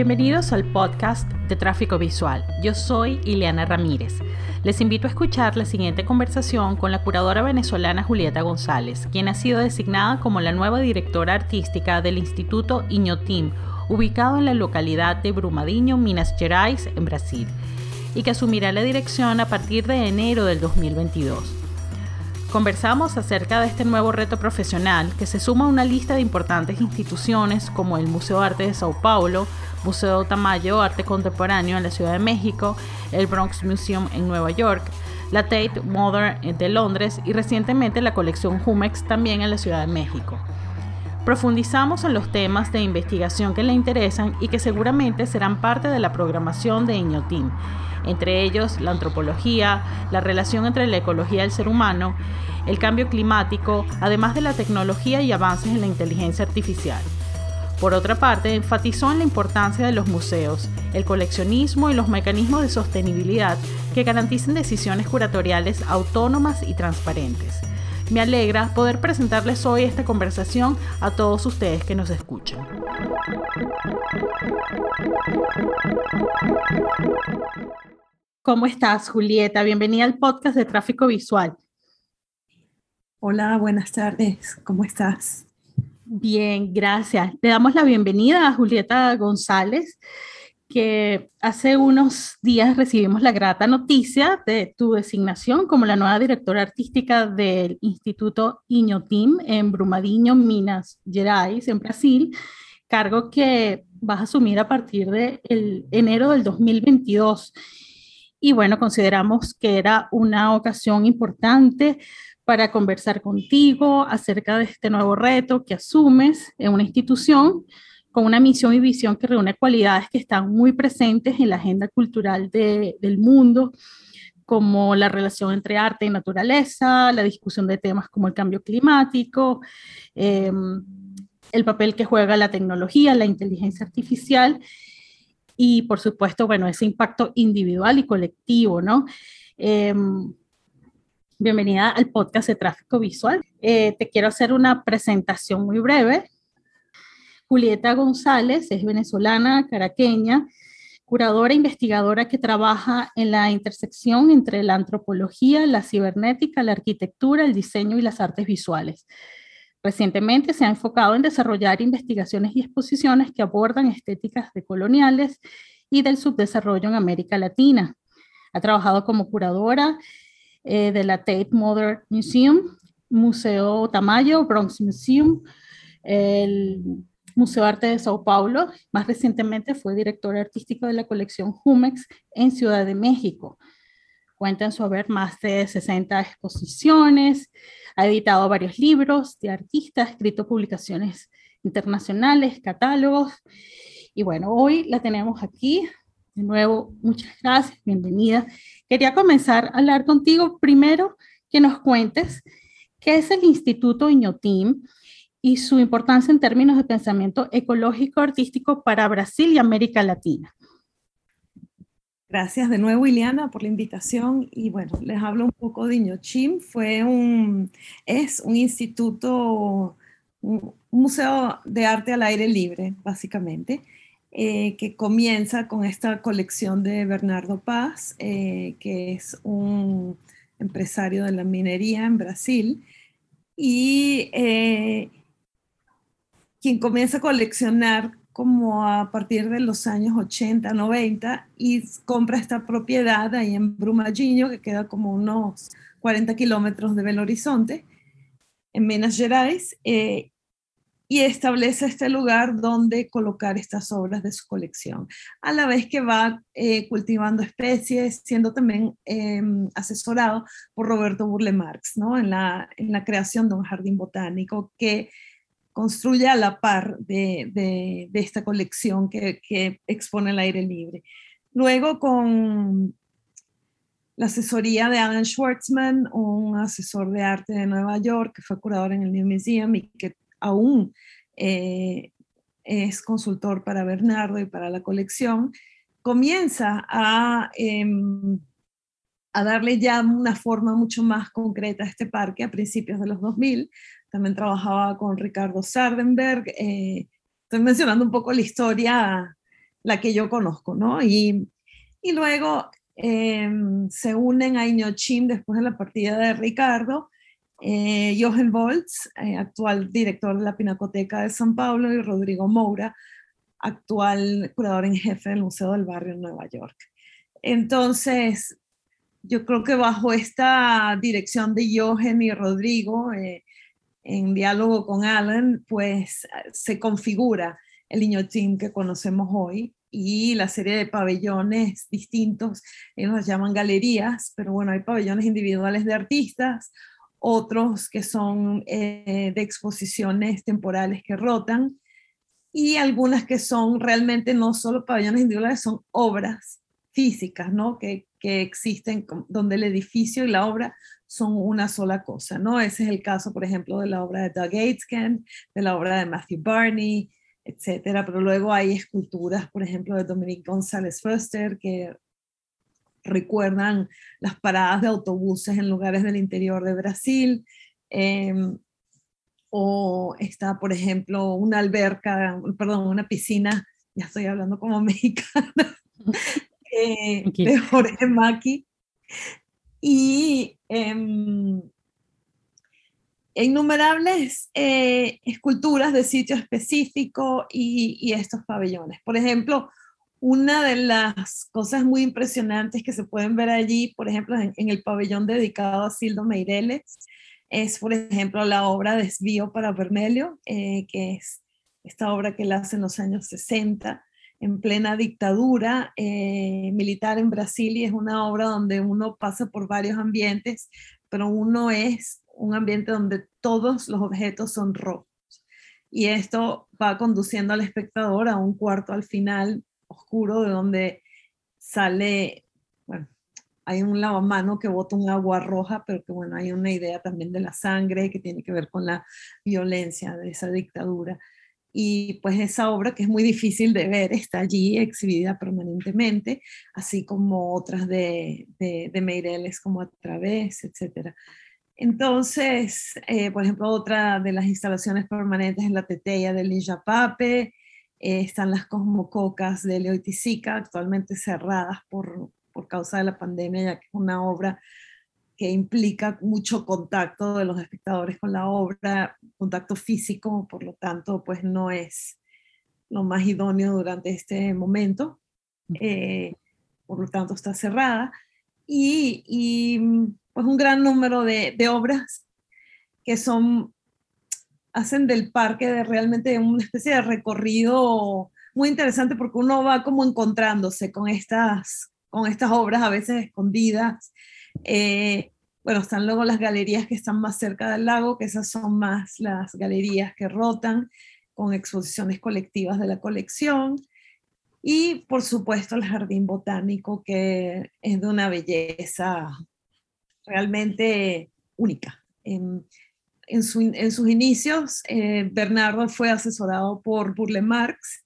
Bienvenidos al podcast de Tráfico Visual. Yo soy Ileana Ramírez. Les invito a escuchar la siguiente conversación con la curadora venezolana Julieta González, quien ha sido designada como la nueva directora artística del Instituto Inhotim, ubicado en la localidad de Brumadinho, Minas Gerais, en Brasil, y que asumirá la dirección a partir de enero del 2022. Conversamos acerca de este nuevo reto profesional que se suma a una lista de importantes instituciones como el Museo de Arte de Sao Paulo, Museo Tamayo Arte Contemporáneo en la Ciudad de México, el Bronx Museum en Nueva York, la Tate Modern de Londres y recientemente la colección Jumex también en la Ciudad de México. Profundizamos en los temas de investigación que le interesan y que seguramente serán parte de la programación de Iñotim entre ellos la antropología, la relación entre la ecología y el ser humano, el cambio climático, además de la tecnología y avances en la inteligencia artificial. Por otra parte, enfatizó en la importancia de los museos, el coleccionismo y los mecanismos de sostenibilidad que garanticen decisiones curatoriales autónomas y transparentes. Me alegra poder presentarles hoy esta conversación a todos ustedes que nos escuchan. ¿Cómo estás, Julieta? Bienvenida al podcast de Tráfico Visual. Hola, buenas tardes. ¿Cómo estás? Bien, gracias. Le damos la bienvenida a Julieta González, que hace unos días recibimos la grata noticia de tu designación como la nueva directora artística del Instituto Inhotim en Brumadinho, Minas Gerais, en Brasil, cargo que vas a asumir a partir de enero del 2022 y bueno, consideramos que era una ocasión importante para conversar contigo acerca de este nuevo reto que asumes en una institución con una misión y visión que reúne cualidades que están muy presentes en la agenda cultural del mundo, como la relación entre arte y naturaleza, la discusión de temas como el cambio climático, em, el papel que juega la tecnología, la inteligencia artificial y por supuesto, bueno, ese impacto individual y colectivo, ¿no? Em, bienvenida al podcast de Tráfico Visual. Eh, te quiero hacer una presentación muy breve. Julieta González es venezolana, caraqueña, curadora e investigadora que trabaja en la intersección entre la antropología, la cibernética, la arquitectura, el diseño y las artes visuales. Recientemente se ha enfocado en desarrollar investigaciones y exposiciones que abordan estéticas decoloniales y del subdesarrollo en América Latina. Ha trabajado como curadora eh, de la Tate Modern Museum, Museo Tamayo, Bronx Museum, el Museo Arte de Sao Paulo. Más recientemente fue directora artística de la colección Jumex en Ciudad de México. Cuenta en su haber más de 60 exposiciones, ha editado varios libros de artistas, ha escrito publicaciones internacionales, catálogos. Y bueno, hoy la tenemos aquí. De nuevo, muchas gracias, bienvenida. Quería comenzar a hablar contigo primero que nos cuentes qué es el Instituto Iñotim y su importancia en términos de pensamiento ecológico artístico para Brasil y América Latina. Gracias de nuevo, Ileana, por la invitación. Y bueno, les hablo un poco de Iñochim. Fue un, es un instituto, un museo de arte al aire libre, básicamente, eh, que comienza con esta colección de Bernardo Paz, eh, que es un empresario de la minería en Brasil. Y eh, quien comienza a coleccionar como a partir de los años 80, 90 y compra esta propiedad ahí en Brumadinho, que queda como unos 40 kilómetros de Belo Horizonte, en Minas Gerais, eh, y establece este lugar donde colocar estas obras de su colección, a la vez que va eh, cultivando especies, siendo también em, asesorado por Roberto Burle Marx, ¿no? en, la, en la creación de un jardín botánico que construye a la par de, esta colección que, expone el aire libre. Luego con la asesoría de Alan Schwartzman, un asesor de arte de Nueva York que fue curador en el New Museum y que aún eh, es consultor para Bernardo y para la colección, comienza a, em, a darle ya una forma mucho más concreta a este parque a principios de los 2000, también trabajaba con Ricardo Sardenberg. Eh, estoy mencionando un poco la historia la que yo conozco, ¿no? Y, y luego em, se unen a Iñochim después de la partida de Ricardo, eh, Jochen Volz, eh, actual director de la Pinacoteca de San Paulo, y Rodrigo Moura, actual curador en jefe del Museo del Barrio en Nueva York. Entonces, yo creo que bajo esta dirección de Jochen y Rodrigo, eh, en diálogo con Alan, pues se configura el niño team que conocemos hoy y la serie de pabellones distintos, ellos los llaman galerías, pero bueno, hay pabellones individuales de artistas, otros que son eh, de exposiciones temporales que rotan y algunas que son realmente no solo pabellones individuales, son obras físicas, ¿no? Que, que existen donde el edificio y la obra son una sola cosa, ¿no? Ese es el caso, por ejemplo, de la obra de Doug Aitken, de la obra de Matthew Barney, etcétera, pero luego hay esculturas, por ejemplo, de Dominique González Foster, que recuerdan las paradas de autobuses en lugares del interior de Brasil, em, o está, por ejemplo, una alberca, perdón, una piscina, ya estoy hablando como mexicana, eh, de Jorge Maki. Y em, innumerables eh, esculturas de sitio específico y, estos pabellones. Por ejemplo, una de las cosas muy impresionantes que se pueden ver allí, por ejemplo, en, el pabellón dedicado a Sildo Meireles, es, por ejemplo, la obra Desvío para Vermelho, eh, que es esta obra que él hace en los años 60, en plena dictadura eh, militar en Brasil, y es una obra donde uno pasa por varios ambientes, pero uno es un ambiente donde todos los objetos son rojos. Y esto va conduciendo al espectador a un cuarto al final oscuro de donde sale, bueno, hay un lavamano que bota un agua roja, pero que bueno, hay una idea también de la sangre que tiene que ver con la violencia de esa dictadura. Y pues esa obra que es muy difícil de ver está allí exhibida permanentemente, así como otras de, de, de Meireles como A Través, etcétera. Entonces, eh, por ejemplo, otra de las instalaciones permanentes es la Teteya de Lilla Pape, eh, están las Cosmococas de Leoiticica, actualmente cerradas por, por causa de la pandemia, ya que es una obra que implica mucho contacto de los espectadores con la obra, contacto físico, por lo tanto, pues no es lo más idóneo durante este momento. Eh, por lo tanto, está cerrada. Y, y pues un gran número de, de obras que son, hacen del parque de realmente una especie de recorrido muy interesante porque uno va como encontrándose con estas, con estas obras a veces escondidas. Eh, bueno, están luego las galerías que están más cerca del lago, que esas son más las galerías que rotan con exposiciones colectivas de la colección. Y por supuesto el jardín botánico, que es de una belleza realmente única. En, sus inicios, eh, Bernardo fue asesorado por Burle Marx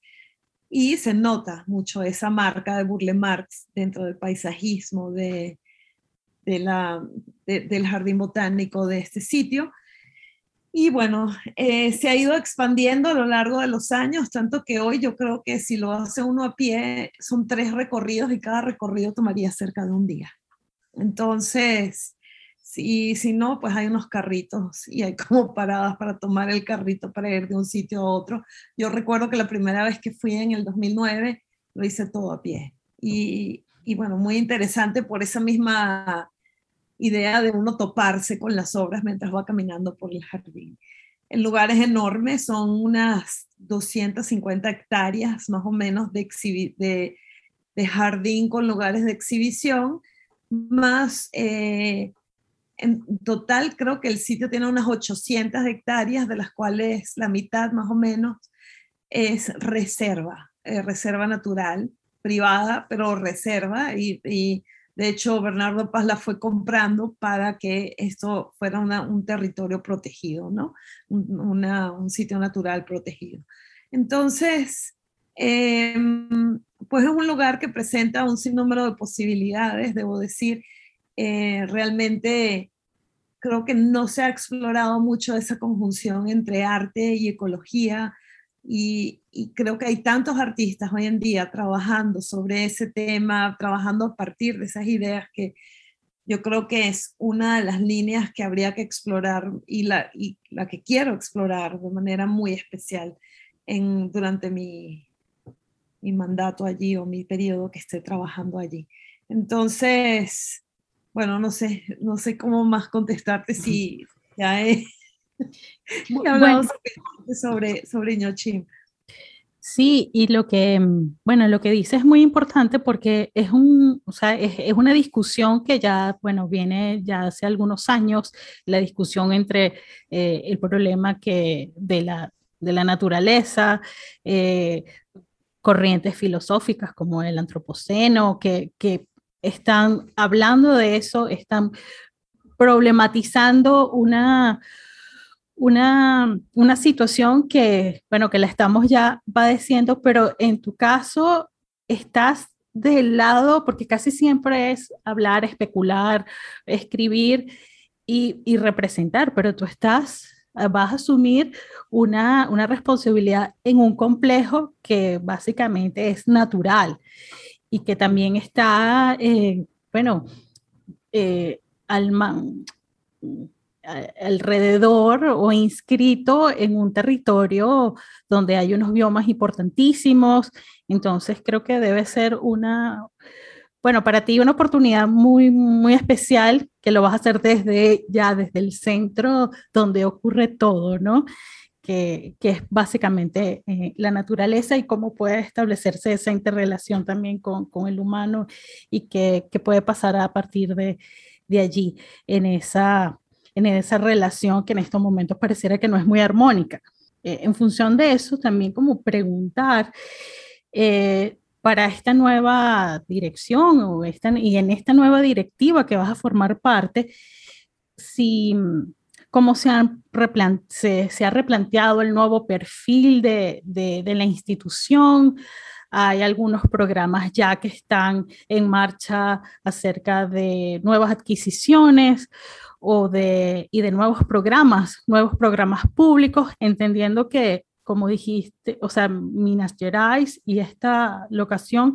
y se nota mucho esa marca de Burle Marx dentro del paisajismo de la, del jardín botánico de este sitio. Y bueno, eh, se ha ido expandiendo a lo largo de los años, tanto que hoy yo creo que si lo hace uno a pie, son tres recorridos y cada recorrido tomaría cerca de un día. Entonces, si, si no, pues hay unos carritos y hay como paradas para tomar el carrito para ir de un sitio a otro. Yo recuerdo que la primera vez que fui en el 2009 lo hice todo a pie. Y, y bueno, muy interesante por esa misma idea de uno toparse con las obras mientras va caminando por el jardín. El lugar es enorme, son unas 250 hectáreas más o menos de, de, de jardín con lugares de exhibición más eh, en total creo que el sitio tiene unas 800 hectáreas, de las cuales la mitad más o menos es reserva, eh, reserva natural, privada, pero reserva. Y, de hecho Bernardo Paz la fue comprando para que esto fuera un territorio protegido, ¿no? Un, un sitio natural protegido. Entonces, eh, pues es un lugar que presenta un sinnúmero de posibilidades, debo decir. Eh, realmente creo que no se ha explorado mucho esa conjunción entre arte y ecología, Y, creo que hay tantos artistas hoy en día trabajando sobre ese tema, trabajando a partir de esas ideas que yo creo que es una de las líneas que habría que explorar y la, y la que quiero explorar de manera muy especial en, durante mi, mi mandato allí o mi periodo que esté trabajando allí. Entonces, bueno, no sé, no sé cómo más contestarte si ya he, hablado sobre, sobre Ñochim. Sí, y lo que, bueno, lo que dice es muy importante porque es, un, o sea, es, una discusión que ya, bueno, viene ya hace algunos años, la discusión entre eh, el problema que de la, de la naturaleza, eh, corrientes filosóficas como el antropoceno, que, que están hablando de eso, están problematizando una, una, una situación que, bueno, que la estamos ya padeciendo, pero en tu caso estás del lado, porque casi siempre es hablar, especular, escribir y, y representar, pero tú estás, vas a asumir una, una responsabilidad en un complejo que básicamente es natural y que también está, eh, bueno, eh, al, alrededor o inscrito en un territorio donde hay unos biomas importantísimos. Entonces creo que debe ser una, bueno, para ti una oportunidad muy, muy especial que lo vas a hacer desde ya, desde el centro donde ocurre todo, ¿no? Que, que es básicamente eh, la naturaleza y cómo puede establecerse esa interrelación también con, con el humano y que, puede pasar a partir de, de allí en esa en esa relación que en estos momentos pareciera que no es muy armónica. Eh, en función de eso, también como preguntar eh, para esta nueva dirección o esta, y en esta nueva directiva que vas a formar parte, si cómo se, han se, se, ha replanteado el nuevo perfil de, de, de la institución, hay algunos programas ya que están en marcha acerca de nuevas adquisiciones o de, y de nuevos programas, nuevos programas públicos, entendiendo que, como dijiste, o sea, Minas Gerais y esta locación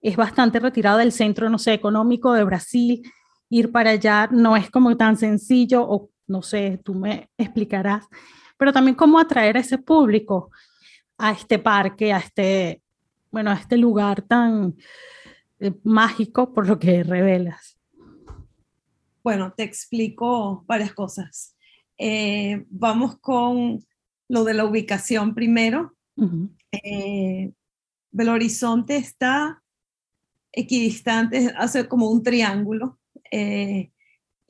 es bastante retirada del centro, no sé, económico de Brasil. Ir para allá no es como tan sencillo, o no sé, tú me explicarás, pero también cómo atraer a ese público a este parque, a este, bueno, a este lugar tan eh, mágico por lo que revelas. Bueno, te explico varias cosas. Eh, vamos con lo de la ubicación primero. Eh, Belo Horizonte está equidistante, hace como un triángulo, eh,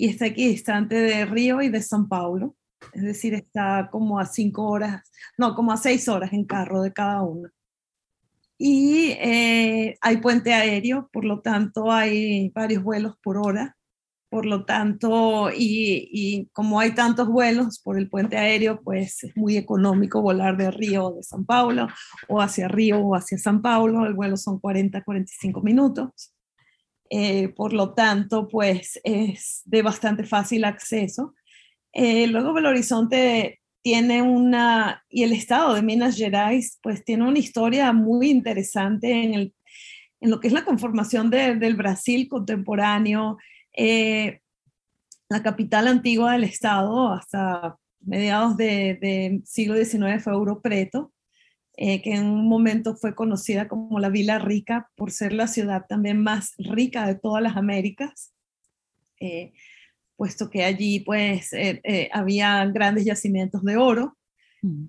y está equidistante de Río y de San Paulo. Es decir, está como a cinco horas, no, como a seis horas en carro de cada uno. Y hay puente aéreo, por lo tanto hay varios vuelos por hora. Por lo tanto, y, como hay tantos vuelos por el puente aéreo, pues es muy económico volar de Río o de San Paulo o hacia Río o hacia San Paulo. El vuelo son 40, 45 minutos. Eh, por lo tanto, pues es de bastante fácil acceso. Eh, luego Belo Horizonte tiene una, y el estado de Minas Gerais, pues tiene una historia muy interesante en, el, en lo que es la conformación del Brasil contemporáneo, eh, la capital antigua del estado hasta mediados del de siglo XIX fue Ouro Preto, eh, que en un momento fue conocida como la Vila Rica por ser la ciudad también más rica de todas las Américas, eh, puesto que allí pues había grandes yacimientos de oro. Mm.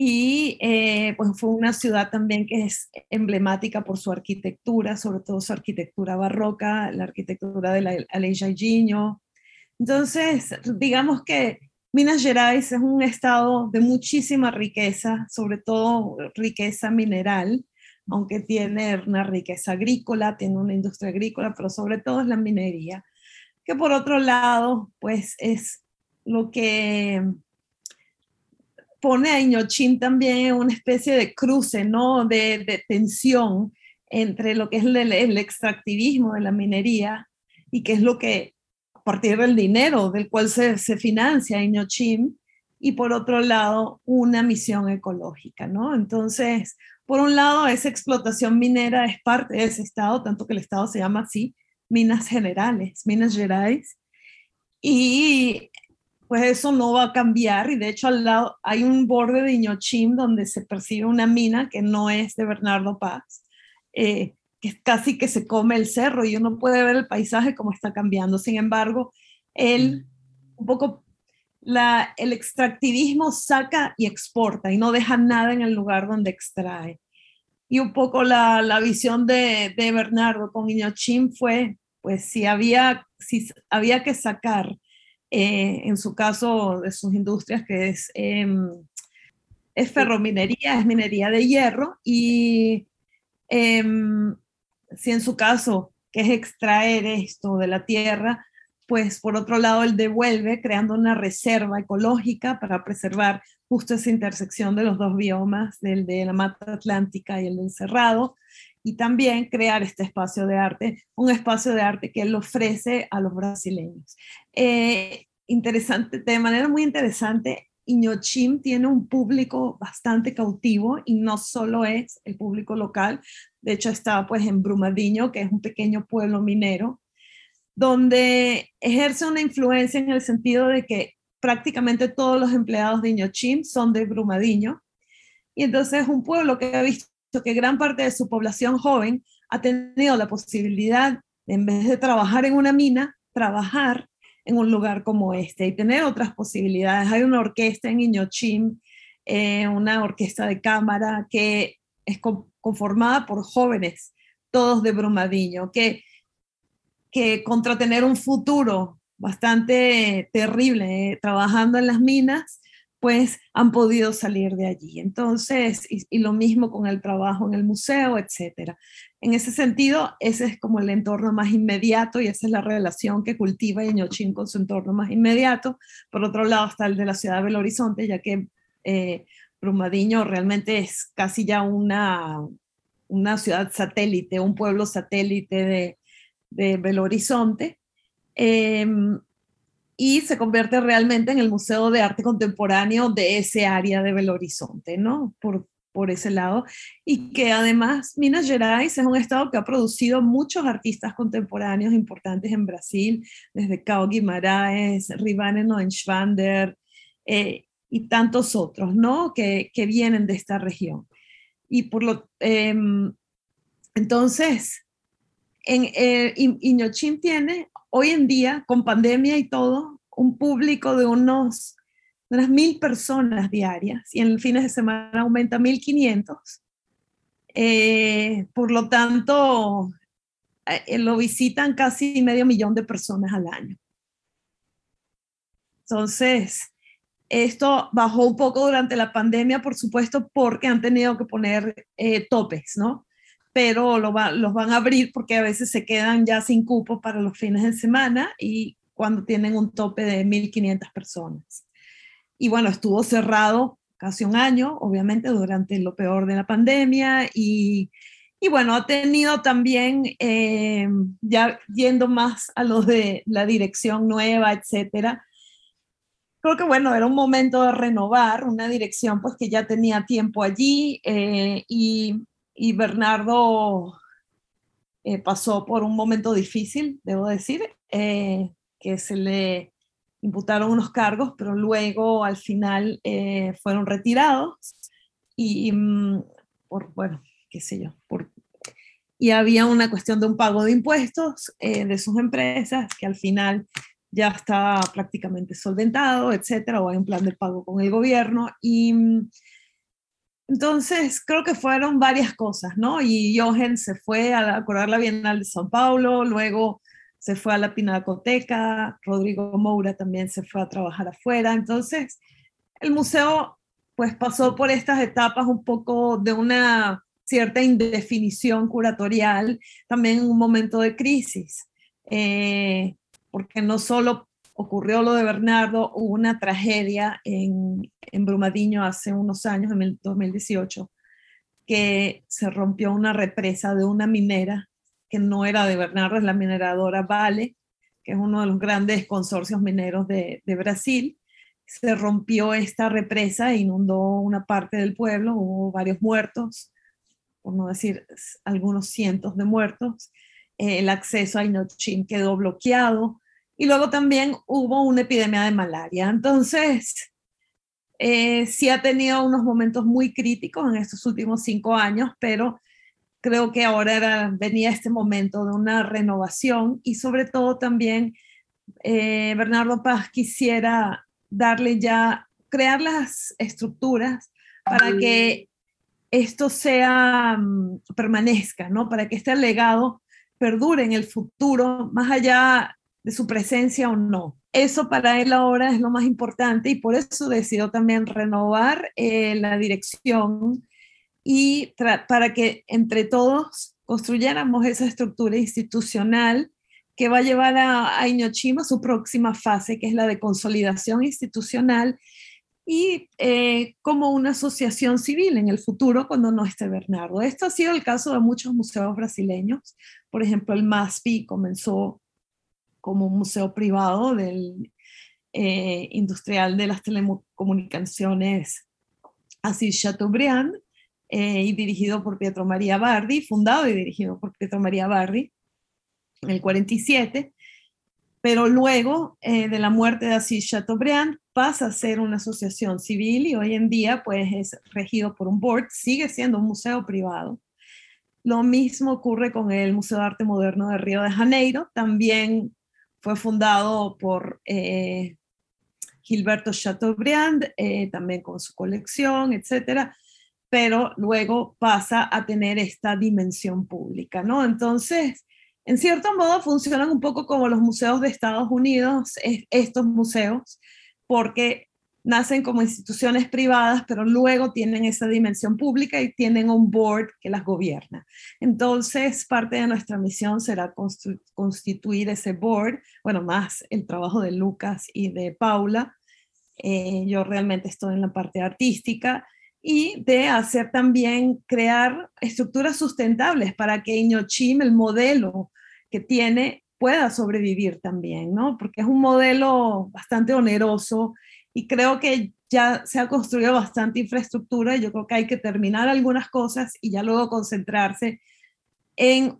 Y eh, pues fue una ciudad también que es emblemática por su arquitectura, sobre todo su arquitectura barroca, la arquitectura de la Aleja Giño. Entonces, digamos que Minas Gerais es un estado de muchísima riqueza, sobre todo riqueza mineral, aunque tiene una riqueza agrícola, tiene una industria agrícola, pero sobre todo es la minería, que por otro lado, pues es lo que pone a Iñochín también una especie de cruce, ¿no? De, tensión entre lo que es el, extractivismo de la minería y que es lo que, partir del dinero del cual se, financia Iñochín, y por otro lado una misión ecológica, ¿no? Entonces, por un lado, esa explotación minera es parte de ese Estado, tanto que el Estado se llama así, Minas Generales, Minas Gerais, y pues eso no va a cambiar y de hecho al lado hay un borde de Iñochim donde se percibe una mina que no es de Bernardo Paz, eh, que casi que se come el cerro y uno puede ver el paisaje como está cambiando. Sin embargo, él un poco la, el extractivismo saca y exporta y no deja nada en el lugar donde extrae. Y un poco la, la visión de, de, Bernardo con Iñochim fue, pues si había, si había que sacar eh, en su caso de sus industrias, que es, em, es ferrominería, es minería de hierro, y em, si en su caso, que es extraer esto de la tierra, pues por otro lado él devuelve creando una reserva ecológica para preservar justo esa intersección de los dos biomas, del de la mata atlántica y el del cerrado, y también crear este espacio de arte, un espacio de arte que él ofrece a los brasileños. Eh, interesante, de manera muy interesante, Iñochim tiene un público bastante cautivo y no solo es el público local, de hecho está pues en Brumadinho, que es un pequeño pueblo minero, donde ejerce una influencia en el sentido de que prácticamente todos los empleados de Iñochim son de Brumadinho, y entonces es un pueblo que ha visto que gran parte de su población joven ha tenido la posibilidad, en vez de trabajar en una mina, trabajar en un lugar como este y tener otras posibilidades. Hay una orquesta en Iñochim, eh, una orquesta de cámara que es conformada por jóvenes, todos de Brumadinho, que, que contra tener un futuro bastante terrible eh, trabajando en las minas, pues han podido salir de allí. Entonces, y, lo mismo con el trabajo en el museo, etcétera. En ese sentido, ese es como el entorno más inmediato y esa es la relación que cultiva Iñochín con su entorno más inmediato. Por otro lado está el de la ciudad de Belo Horizonte, ya que eh, Brumadinho realmente es casi ya una, una ciudad satélite, un pueblo satélite de, de Belo Horizonte. Em, y se convierte realmente en el Museo de Arte Contemporáneo de ese área de Belo Horizonte, ¿no? Por, por ese lado. Y que además Minas Gerais es un estado que ha producido muchos artistas contemporáneos importantes en Brasil, desde Cao Guimarães, Rivane Noenschwander eh, y tantos otros, ¿no? Que, que, vienen de esta región. Y por lo... Em, entonces, en, eh, Iñochim tiene hoy en día, con pandemia y todo, un público de unos, unas mil personas diarias y en el fines de semana aumenta 1500. Eh, por lo tanto, eh, lo visitan casi medio millón de personas al año. Entonces, esto bajó un poco durante la pandemia, por supuesto, porque han tenido que poner eh, topes, ¿no? pero lo los van a abrir porque a veces se quedan ya sin cupo para los fines de semana y cuando tienen un tope de 1.500 personas. Y bueno, estuvo cerrado casi un año, obviamente durante lo peor de la pandemia y, y bueno, ha tenido también, eh, ya yendo más a los de la dirección nueva, etcétera, creo que bueno, era un momento de renovar una dirección pues que ya tenía tiempo allí eh, y y Bernardo eh, pasó por un momento difícil, debo decir, eh, que se le imputaron unos cargos, pero luego al final eh, fueron retirados y mm, por, bueno, qué sé yo, por, y había una cuestión de un pago de impuestos de sus empresas que al final ya está prácticamente solventado, etcétera, o hay un plan de pago con el gobierno y mm, entonces, creo que fueron varias cosas, ¿no? Y Jochen se fue a acordar la Bienal de São Paulo, luego se fue a la Pinacoteca, Rodrigo Moura también se fue a trabajar afuera. Entonces, el museo pues pasó por estas etapas un poco de una cierta indefinición curatorial, también en un momento de crisis, eh, porque no solo ocurrió lo de Bernardo, hubo una tragedia en, en Brumadinho hace unos años, en el 2018, que se rompió una represa de una minera que no era de Bernardo, es la mineradora Vale, que es uno de los grandes consorcios mineros de, de Brasil. se rompió esta represa e inundó una parte del pueblo, hubo varios muertos, por no decir algunos cientos de muertos. Eh, el acceso a Inochin quedó bloqueado y luego también hubo una epidemia de malaria. Entonces, eh, sí ha tenido unos momentos muy críticos en estos últimos cinco años, pero creo que ahora venía este momento de una renovación y sobre todo también eh, Bernardo Paz quisiera darle ya, crear las estructuras para que esto sea, mm, permanezca, ¿no? Para que este legado perdure en el futuro, más allá de su presencia o no. Eso para él ahora es lo más importante y por eso decidió también renovar eh, la dirección y para que entre todos construyéramos esa estructura institucional que va a llevar a, a Iñochima a su próxima fase, que es la de consolidación institucional y eh, como una asociación civil en el futuro cuando no esté Bernardo. Esto ha sido el caso de muchos museos brasileños. Por ejemplo, el MASPI comenzó como un museo privado del eh, industrial de las telecomunicaciones Asís Chateaubriand eh, y dirigido por Pietro María Bardi, fundado y dirigido por Pietro María Bardi en el 47, pero luego eh, de la muerte de Asís Chateaubriand pasa a ser una asociación civil y hoy en día pues es regido por un board, sigue siendo un museo privado. Lo mismo ocurre con el Museo de Arte Moderno de Río de Janeiro, también fue fundado por eh, Gilberto Chateaubriand, también con su colección, etcétera pero luego pasa a tener esta dimensión pública, ¿no? Entonces, en cierto modo funcionan un poco como los museos de Estados Unidos, estos museos, porque nacen como instituciones privadas, pero luego tienen esa dimensión pública y tienen un board que las gobierna. Entonces, parte de nuestra misión será constituir ese board, bueno, más el trabajo de Lucas y de Paula. Eh, yo realmente estoy en la parte artística y de hacer también crear estructuras sustentables para que Iñochim, el modelo que tiene, pueda sobrevivir también, ¿no? Porque es un modelo bastante oneroso y creo que ya se ha construido bastante infraestructura y yo creo que hay que terminar algunas cosas y ya luego concentrarse en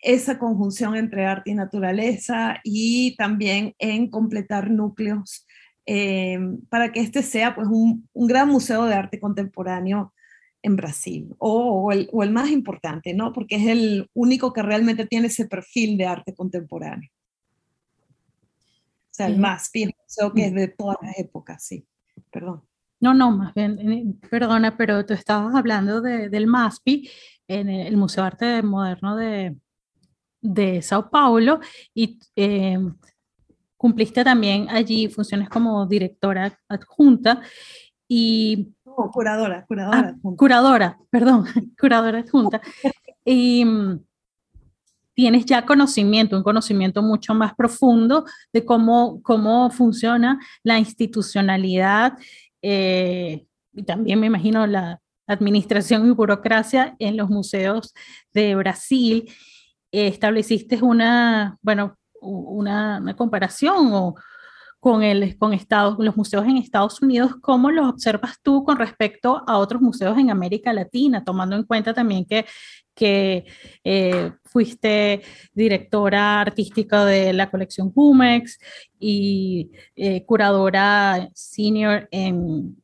esa conjunción entre arte y naturaleza y también en completar núcleos eh, para que este sea pues un, un, gran museo de arte contemporáneo en Brasil, o, el, o, el, más importante, ¿no? Porque es el único que realmente tiene ese perfil de arte contemporáneo. O sea, el más museo que es de todas las épocas, sí. Perdón. No, no, más bien, eh, perdona, pero tú estabas hablando de, del MASPI, en el Museo de Arte Moderno de, de Sao Paulo, y eh, cumpliste también allí funciones como directora adjunta y... curadora, curadora. Ah, curadora, perdón, curadora adjunta. y mm, tienes ya conocimiento, un conocimiento mucho más profundo de cómo, cómo funciona la institucionalidad eh, y también me imagino la administración y burocracia en los museos de Brasil. estableciste una, bueno, una, comparación o con, el, con Estados, los museos en Estados Unidos, ¿cómo los observas tú con respecto a otros museos en América Latina, tomando en cuenta también que, que eh, fuiste directora artística de la colección Pumex y eh, curadora senior en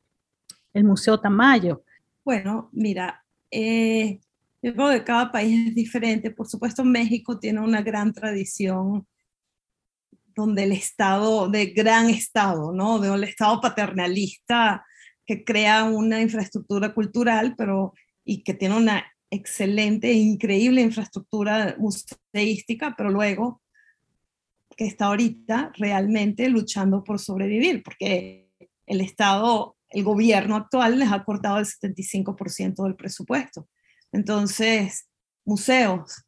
el Museo Tamayo? Bueno, mira, eh, yo creo que cada país es diferente. Por supuesto, México tiene una gran tradición donde el Estado, de gran Estado, ¿no? De un Estado paternalista que crea una infraestructura cultural, pero y que tiene una excelente e increíble infraestructura museística, pero luego que está ahorita realmente luchando por sobrevivir, porque el Estado, el gobierno actual les ha cortado el 75% del presupuesto. Entonces, museos,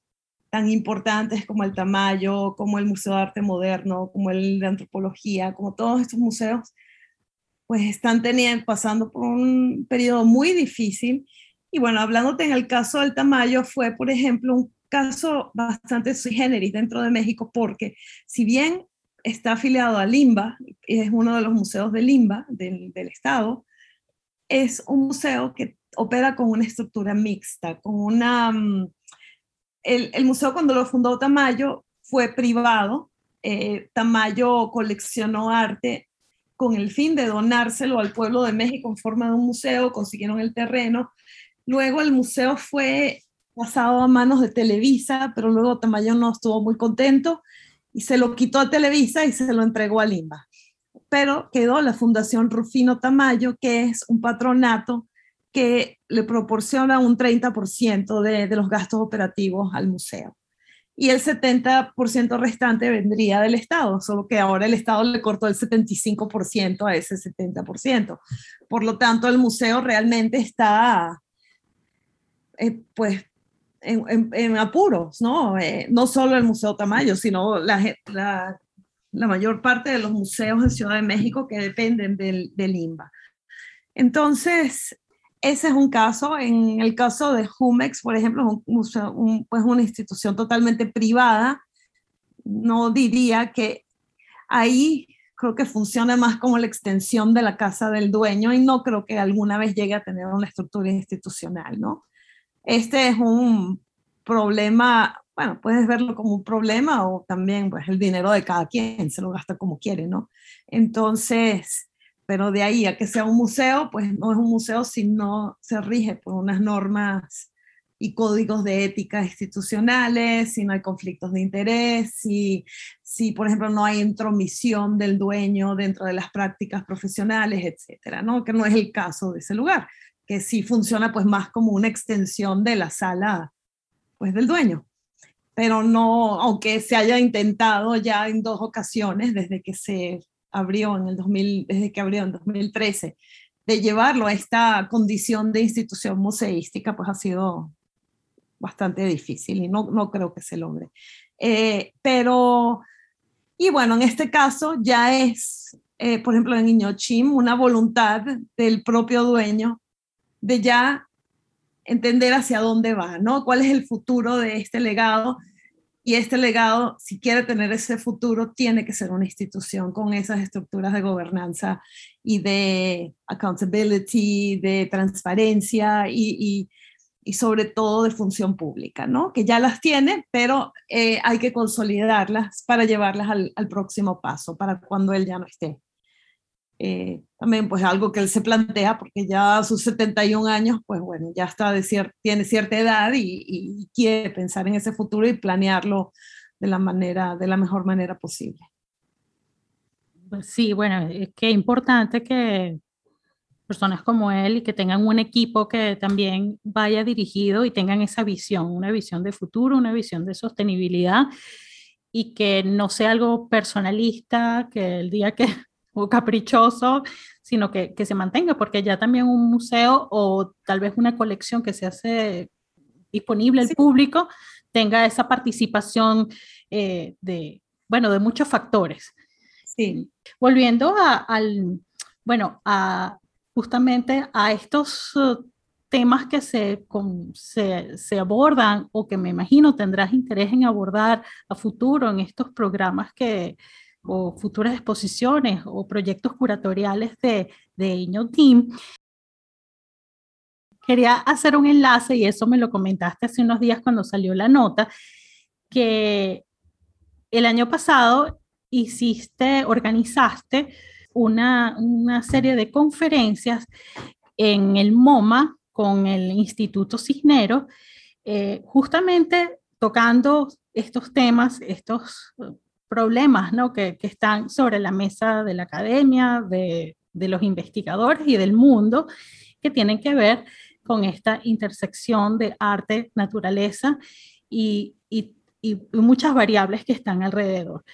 tan importantes como el Tamayo, como el Museo de Arte Moderno, como el de Antropología, como todos estos museos, pues están teniendo, pasando por un periodo muy difícil. Y bueno, hablándote en el caso del Tamayo, fue, por ejemplo, un caso bastante sui generis dentro de México, porque si bien está afiliado a Limba, es uno de los museos de Limba, del, del Estado, es un museo que opera con una estructura mixta, con una... El, el museo cuando lo fundó Tamayo fue privado, eh, Tamayo coleccionó arte con el fin de donárselo al pueblo de México en forma de un museo, consiguieron el terreno. Luego el museo fue pasado a manos de Televisa, pero luego Tamayo no estuvo muy contento y se lo quitó a Televisa y se lo entregó a Limba. Pero quedó la Fundación Rufino Tamayo, que es un patronato que le proporciona un 30% de, de los gastos operativos al museo y el 70% restante vendría del Estado, solo que ahora el Estado le cortó el 75% a ese 70%. Por lo tanto, el museo realmente está, eh, pues, en, apuros, ¿no? Eh, no solo el Museo Tamayo, sino la, la, la, mayor parte de los museos en Ciudad de México que dependen del, del INBA. Entonces, ese es un caso. En el caso de Jumex, por ejemplo, es pues una institución totalmente privada. No diría que ahí creo que funciona más como la extensión de la casa del dueño y no creo que alguna vez llegue a tener una estructura institucional, ¿no? Este es un problema, bueno, puedes verlo como un problema o también pues el dinero de cada quien se lo gasta como quiere, ¿no? Entonces, pero de ahí a que sea un museo, pues no es un museo si no se rige por unas normas y códigos de ética institucionales, si no hay conflictos de interés, si, si por ejemplo no hay intromisión del dueño dentro de las prácticas profesionales, etcétera, ¿no? Que no es el caso de ese lugar, que sí funciona pues más como una extensión de la sala pues del dueño. Pero no, aunque se haya intentado ya en dos ocasiones desde que se abrió en el 2000, desde que abrió en 2013, de llevarlo a esta condición de institución museística, pues ha sido bastante difícil y no, no creo que se logre. Eh, pero, y bueno, en este caso ya es, eh, por ejemplo, en Iñochim, una voluntad del propio dueño de ya entender hacia dónde va, ¿no? ¿Cuál es el futuro de este legado? Y este legado, si quiere tener ese futuro, tiene que ser una institución con esas estructuras de gobernanza y de accountability, de transparencia y, y, sobre todo de función pública, ¿no? Que ya las tiene, pero eh, hay que consolidarlas para llevarlas al, al próximo paso, para cuando él ya no esté. Eh, también pues algo que él se plantea porque ya a sus 71 años pues bueno ya está de tiene cierta edad y, quiere pensar en ese futuro y planearlo de la manera de la mejor manera posible. Pues sí bueno es que importante que personas como él y que tengan un equipo que también vaya dirigido y tengan esa visión una visión de futuro una visión de sostenibilidad y que no sea algo personalista que el día que o caprichoso, sino que, que, se mantenga, porque ya también un museo o tal vez una colección que se hace disponible al público tenga esa participación eh, de, bueno, de muchos factores. Sí. Volviendo a, al, bueno, a justamente a estos uh, temas que se, se, se, abordan o que me imagino tendrás interés en abordar a futuro en estos programas que, o futuras exposiciones o proyectos curatoriales de, de Team. Quería hacer un enlace, y eso me lo comentaste hace unos días cuando salió la nota, que el año pasado hiciste, organizaste una, una serie de conferencias en el MoMA con el Instituto Cisneros, eh, justamente tocando estos temas, estos problemas ¿no? que, están sobre la mesa de la academia, de, los investigadores y del mundo, que tienen que ver con esta intersección de arte, naturaleza y muchas variables que están alrededor.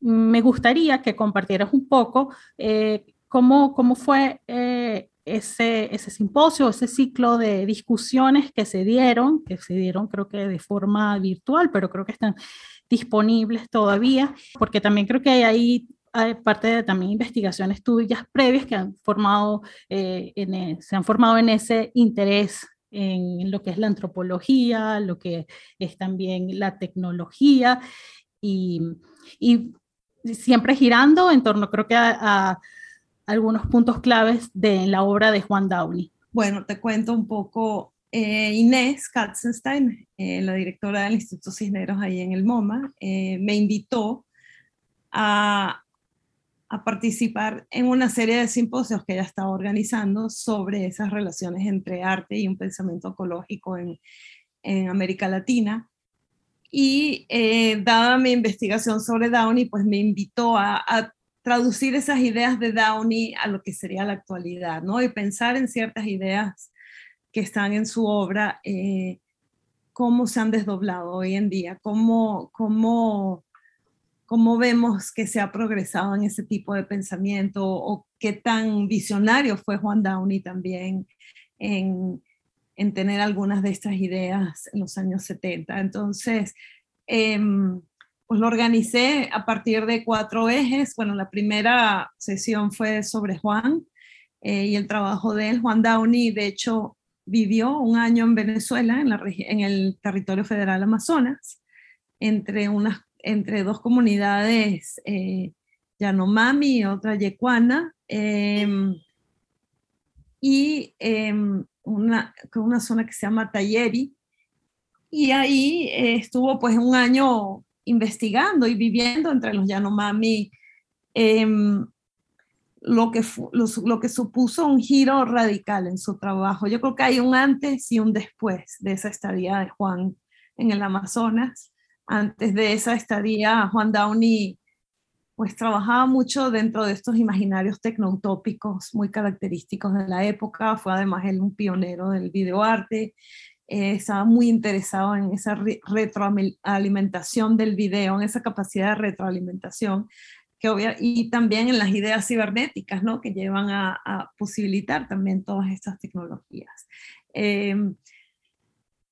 Me gustaría que compartieras un poco eh, cómo, cómo fue eh, ese, ese simposio, ese ciclo de discusiones que se dieron, que se dieron creo que de forma virtual, pero creo que están disponibles todavía, porque también creo que hay ahí hay parte de también investigaciones tuyas previas que han formado, eh, en, e, se han formado en ese interés en lo que es la antropología, lo que es también la tecnología y, siempre girando en torno, creo que a, algunos puntos claves de la obra de Juan Downey. Bueno, te cuento un poco. Eh, Inés Katzenstein, eh, la directora del Instituto Cisneros ahí en el MoMA, eh, me invitó a, a, participar en una serie de simposios que ella estaba organizando sobre esas relaciones entre arte y un pensamiento ecológico en, América Latina. Y dada mi investigación sobre Downey, pues me invitó a, traducir esas ideas de Downey a lo que sería la actualidad, ¿no? Y pensar en ciertas ideas que están en su obra, eh, cómo se han desdoblado hoy en día, cómo, cómo, cómo vemos que se ha progresado en ese tipo de pensamiento o qué tan visionario fue Juan Downey también en, en tener algunas de estas ideas en los años 70. Entonces, em, pues lo organicé a partir de cuatro ejes. Bueno, la primera sesión fue sobre Juan eh, y el trabajo de él. Juan Downey, de hecho, vivió un año en Venezuela, en, la, en el territorio federal Amazonas, entre, unas, entre dos comunidades, eh, Yanomami y otra Yecuana. Em, y em, una, una zona que se llama Talleri, y ahí eh, estuvo pues un año investigando y viviendo entre los Yanomami, em, lo, que lo, que supuso un giro radical en su trabajo. Yo creo que hay un antes y un después de esa estadía de Juan en el Amazonas. Antes de esa estadía, Juan Downey pues trabajaba mucho dentro de estos imaginarios tecnoutópicos muy característicos de la época, fue además él un pionero del videoarte, eh, estaba muy interesado en esa retroalimentación del video, en esa capacidad de retroalimentación, que y también en las ideas cibernéticas, ¿no? que llevan a, posibilitar también todas estas tecnologías. Em,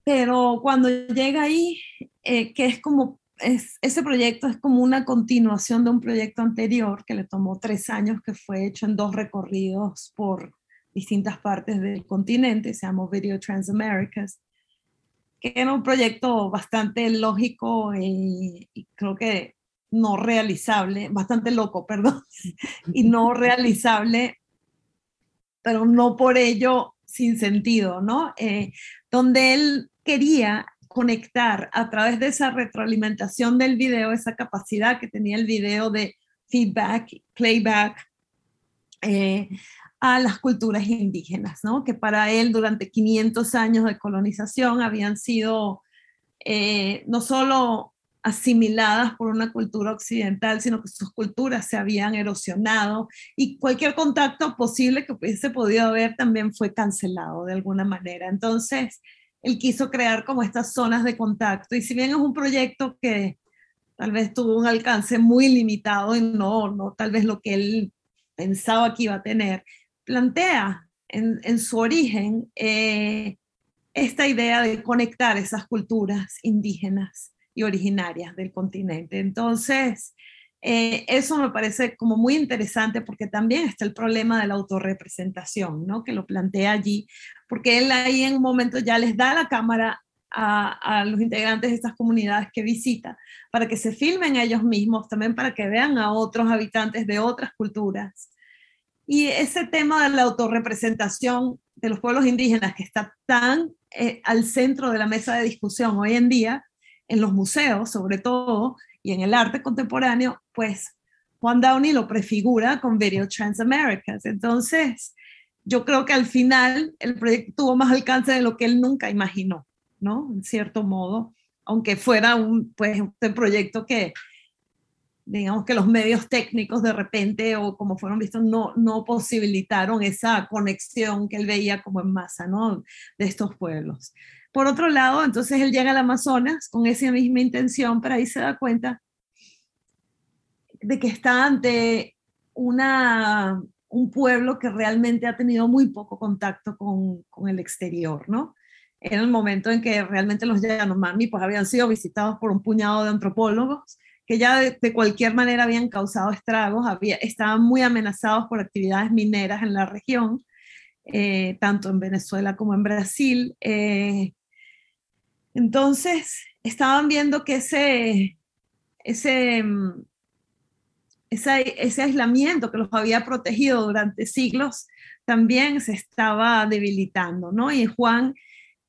pero cuando llega ahí, eh, que es como ese proyecto es como una continuación de un proyecto anterior que le tomó tres años, que fue hecho en dos recorridos por distintas partes del continente, se llamó Video Transamericas, que era un proyecto bastante lógico y, y creo que no realizable, bastante loco, perdón, y no realizable, pero no por ello sin sentido, ¿no? Eh, donde él quería conectar a través de esa retroalimentación del video, esa capacidad que tenía el video de feedback, playback, eh, a las culturas indígenas, ¿no? que para él durante 500 años de colonización habían sido eh, no solo asimiladas por una cultura occidental, sino que sus culturas se habían erosionado y cualquier contacto posible que hubiese podido haber también fue cancelado de alguna manera. Entonces, él quiso crear como estas zonas de contacto. Y si bien es un proyecto que tal vez tuvo un alcance muy limitado y no, no tal vez lo que él pensaba que iba a tener, plantea en, su origen eh, esta idea de conectar esas culturas indígenas y originarias del continente. Entonces, eh, eso me parece como muy interesante porque también está el problema de la autorrepresentación, ¿no? Que lo plantea allí, porque él ahí en un momento ya les da la cámara a, los integrantes de estas comunidades que visita, para que se filmen ellos mismos, también para que vean a otros habitantes de otras culturas. Y ese tema de la autorrepresentación de los pueblos indígenas que está tan eh, al centro de la mesa de discusión hoy en día, en los museos sobre todo, y en el arte contemporáneo, pues Juan Downey lo prefigura con Video Transamericas. Entonces, yo creo que al final el proyecto tuvo más alcance de lo que él nunca imaginó, ¿no? En cierto modo, aunque fuera un, pues, un proyecto que, digamos que los medios técnicos de repente o como fueron vistos no, no posibilitaron esa conexión que él veía como en masa, ¿no? De estos pueblos. Por otro lado, entonces él llega al Amazonas con esa misma intención, pero ahí se da cuenta de que está ante una, un pueblo que realmente ha tenido muy poco contacto con, con el exterior, ¿no? En el momento en que realmente los Yanomami pues habían sido visitados por un puñado de antropólogos que ya de, cualquier manera habían causado estragos, había, estaban muy amenazados por actividades mineras en la región, eh, tanto en Venezuela como en Brasil. Eh, entonces, estaban viendo que ese, ese, mm, ese aislamiento que los había protegido durante siglos también se estaba debilitando, ¿no? Y Juan,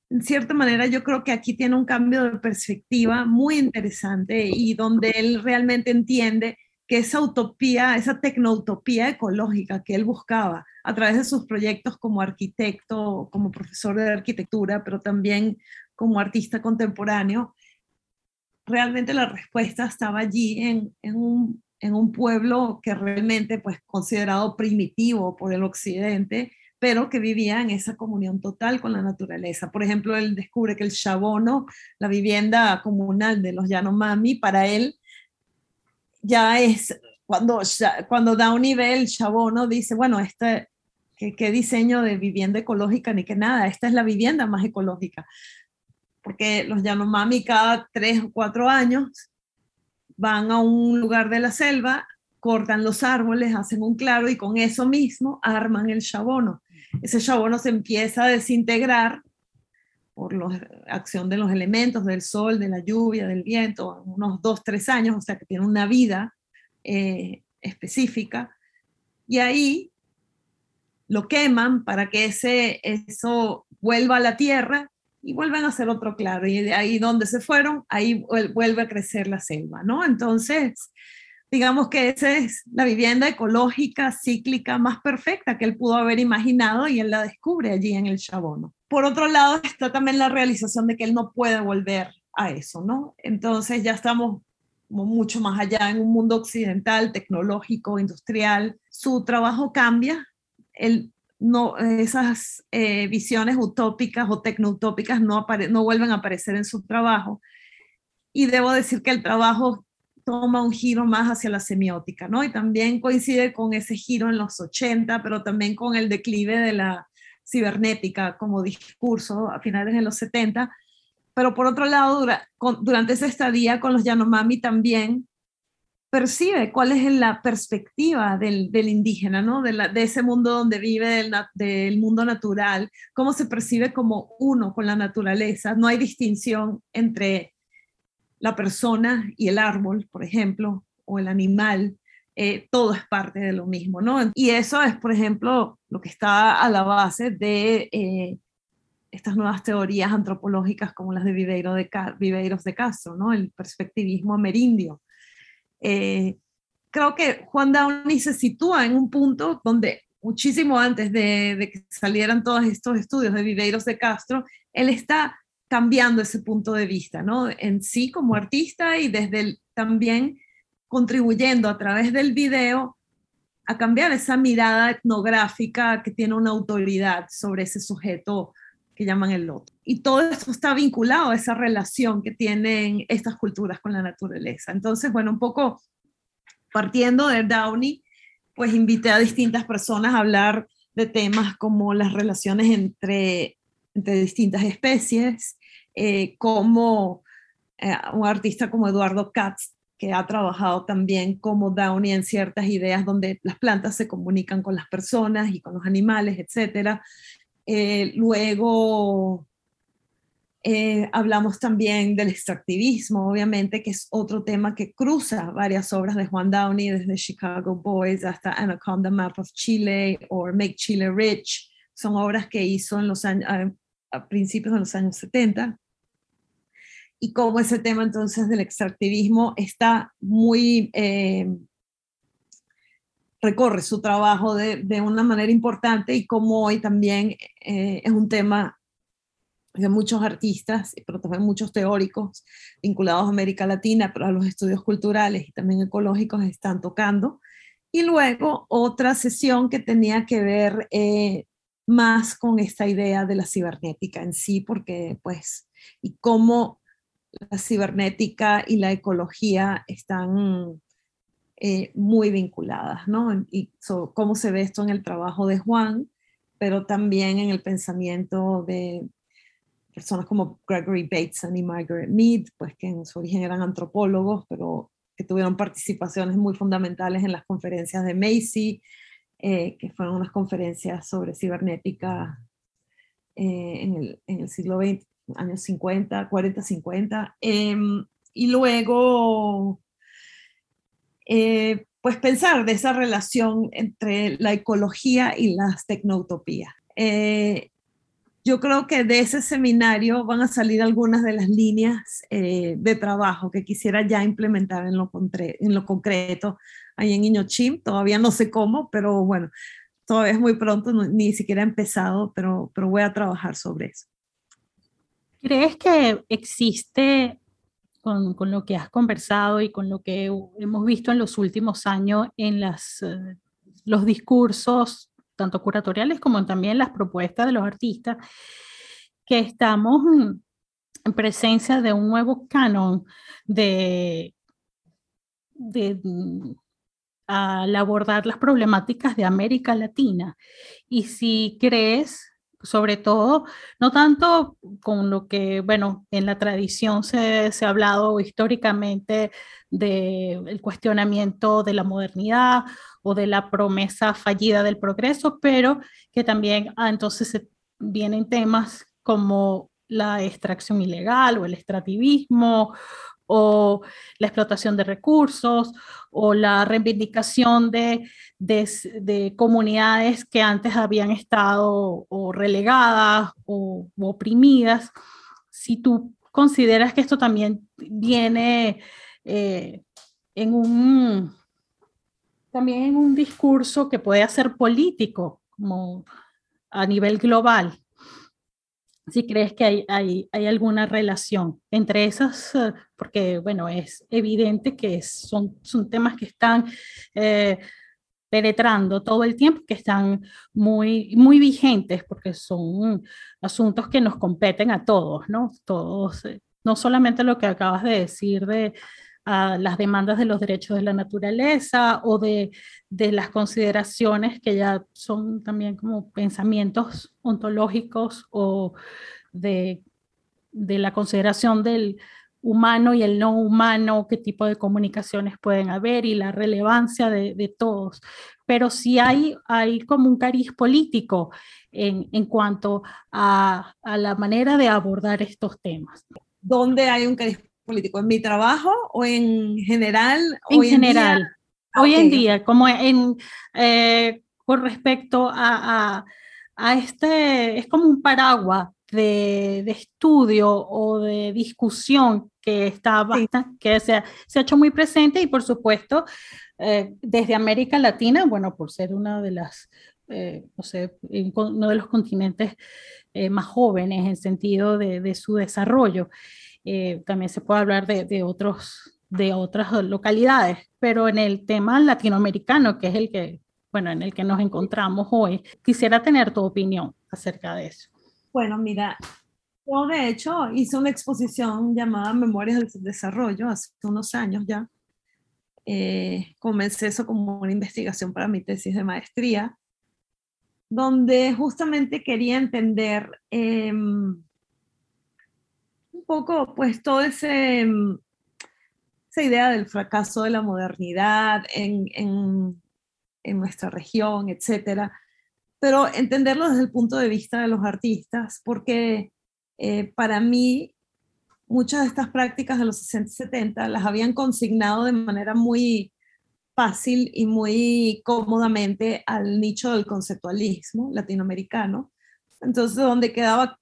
en cierta manera, yo creo que aquí tiene un cambio de perspectiva muy interesante y donde él realmente entiende que esa utopía, esa tecnoutopía ecológica que él buscaba a través de sus proyectos como arquitecto, como profesor de arquitectura, pero también como artista contemporáneo, realmente la respuesta estaba allí en, en, un, en un, pueblo que realmente pues considerado primitivo por el occidente, pero que vivía en esa comunión total con la naturaleza. Por ejemplo, él descubre que el Chabono, la vivienda comunal de los Yanomami, para él ya es cuando, cuando da un nivel, Chabono dice, bueno, este, ¿qué, ¿qué, diseño de vivienda ecológica ni que nada, esta es la vivienda más ecológica porque los Yanomami cada tres o cuatro años van a un lugar de la selva, cortan los árboles, hacen un claro y con eso mismo arman el chabono. Ese chabono se empieza a desintegrar por la acción de los elementos, del sol, de la lluvia, del viento, unos dos, tres años, o sea que tiene una vida eh, específica. Y ahí lo queman para que ese, eso vuelva a la tierra y vuelven a hacer otro claro. Y de ahí donde se fueron, ahí vuelve a crecer la selva, ¿no? Entonces, digamos que esa es la vivienda ecológica, cíclica más perfecta que él pudo haber imaginado y él la descubre allí en el Chabono. Por otro lado, está también la realización de que él no puede volver a eso, ¿no? Entonces ya estamos mucho más allá en un mundo occidental, tecnológico, industrial. Su trabajo cambia, él no, esas eh, visiones utópicas o tecnoutópicas no, no vuelven a aparecer en su trabajo. Y debo decir que el trabajo toma un giro más hacia la semiótica, ¿no? Y también coincide con ese giro en los 80, pero también con el declive de la cibernética como discurso a finales de los 70. Pero por otro lado, durante esa estadía con los Yanomami también percibe cuál es la perspectiva del, indígena, ¿no? De, ese mundo donde vive, del, mundo natural, cómo se percibe como uno con la naturaleza. No hay distinción entre la persona y el árbol, por ejemplo, o el animal. Eh, todo es parte de lo mismo, ¿no? Y eso es, por ejemplo, lo que está a la base de eh, estas nuevas teorías antropológicas como las de, Viveiro de Viveiros de Castro, ¿no? El perspectivismo amerindio eh, creo que Juan Downey se sitúa en un punto donde muchísimo antes de, que salieran todos estos estudios de Viveiros de Castro, él está cambiando ese punto de vista, ¿no? En sí como artista y desde también contribuyendo a través del video a cambiar esa mirada etnográfica que tiene una autoridad sobre ese sujeto que llaman el loto. Y todo esto está vinculado a esa relación que tienen estas culturas con la naturaleza. Entonces, bueno, un poco partiendo de Downey, pues invité a distintas personas a hablar de temas como las relaciones entre, entre distintas especies, eh, como eh, un artista como Eduardo Katz, que ha trabajado también como Downey en ciertas ideas donde las plantas se comunican con las personas y con los animales, etcétera. Eh, luego eh, hablamos también del extractivismo, obviamente, que es otro tema que cruza varias obras de Juan Downey, desde Chicago Boys hasta Anaconda Map of Chile o Make Chile Rich. Son obras que hizo en los años, a, principios de los años 70 y cómo ese tema entonces del extractivismo está muy eh, recorre su trabajo de, de, una manera importante y como hoy también eh, es un tema de muchos artistas, pero también muchos teóricos vinculados a América Latina, pero a los estudios culturales y también ecológicos están tocando. Y luego otra sesión que tenía que ver eh, más con esta idea de la cibernética en sí, porque pues, y cómo la cibernética y la ecología están eh, muy vinculadas, ¿no? Y cómo se ve esto en el trabajo de Juan, pero también en el pensamiento de personas como Gregory Bateson y Margaret Mead, pues que en su origen eran antropólogos, pero que tuvieron participaciones muy fundamentales en las conferencias de Macy, eh, que fueron unas conferencias sobre cibernética eh, en, el, en, el, siglo XX, años 50, 40, 50. y luego eh, pues pensar de esa relación entre la ecología y las tecnoutopías. Eh, yo creo que de ese seminario van a salir algunas de las líneas eh, de trabajo que quisiera ya implementar en lo, en lo concreto ahí en Iñochim. Todavía no sé cómo, pero bueno, todavía es muy pronto, ni siquiera he empezado, pero, pero voy a trabajar sobre eso. ¿Crees que existe con, con, lo que has conversado y con lo que hemos visto en los últimos años en las, eh, los discursos, tanto curatoriales como también las propuestas de los artistas, que estamos en presencia de un nuevo canon de, de al abordar las problemáticas de América Latina. Y si crees sobre todo, no tanto con lo que, bueno, en la tradición se, se ha hablado históricamente del cuestionamiento de la modernidad o de la promesa fallida del progreso, pero que también ah, entonces vienen temas como la extracción ilegal o el extractivismo o la explotación de recursos o la reivindicación de, de, comunidades que antes habían estado o relegadas o, oprimidas. Si tú consideras que esto también viene eh, en un también en un discurso que puede ser político, como a nivel global, si crees que hay, hay, hay, alguna relación entre esas, eh, porque bueno, es evidente que son, son temas que están eh, penetrando todo el tiempo, que están muy, muy vigentes, porque son asuntos que nos competen a todos, ¿no? Todos, eh, no solamente lo que acabas de decir de a las demandas de los derechos de la naturaleza o de, de, las consideraciones que ya son también como pensamientos ontológicos o de, de la consideración del humano y el no humano, qué tipo de comunicaciones pueden haber y la relevancia de, de todos. Pero sí hay, hay como un cariz político en, en cuanto a, a, la manera de abordar estos temas. ¿Dónde hay un cariz político? ¿En mi trabajo o en general? En general. hoy en día, como en, eh, con respecto a, a, este, es como un paraguas de, de, estudio o de discusión que, está que se ha, se ha, hecho muy presente y por supuesto eh, desde América Latina, bueno, por ser una de las, eh, no sé, uno de los continentes más jóvenes en sentido de, de su desarrollo. Eh, también se puede hablar de, de, otros, de otras localidades, pero en el tema latinoamericano, que es el que, bueno, en el que nos encontramos hoy, quisiera tener tu opinión acerca de eso. Bueno, mira, yo de hecho hice una exposición llamada Memorias del Desarrollo hace unos años ya. Eh, comencé eso como una investigación para mi tesis de maestría, donde justamente quería entender eh, poco, pues, todo ese, mm, esa idea del fracaso de la modernidad en, en, en nuestra región, etcétera, pero entenderlo desde el punto de vista de los artistas, porque eh, para mí muchas de estas prácticas de los 60 y 70 las habían consignado de manera muy fácil y muy cómodamente al nicho del conceptualismo latinoamericano. Entonces, donde quedaba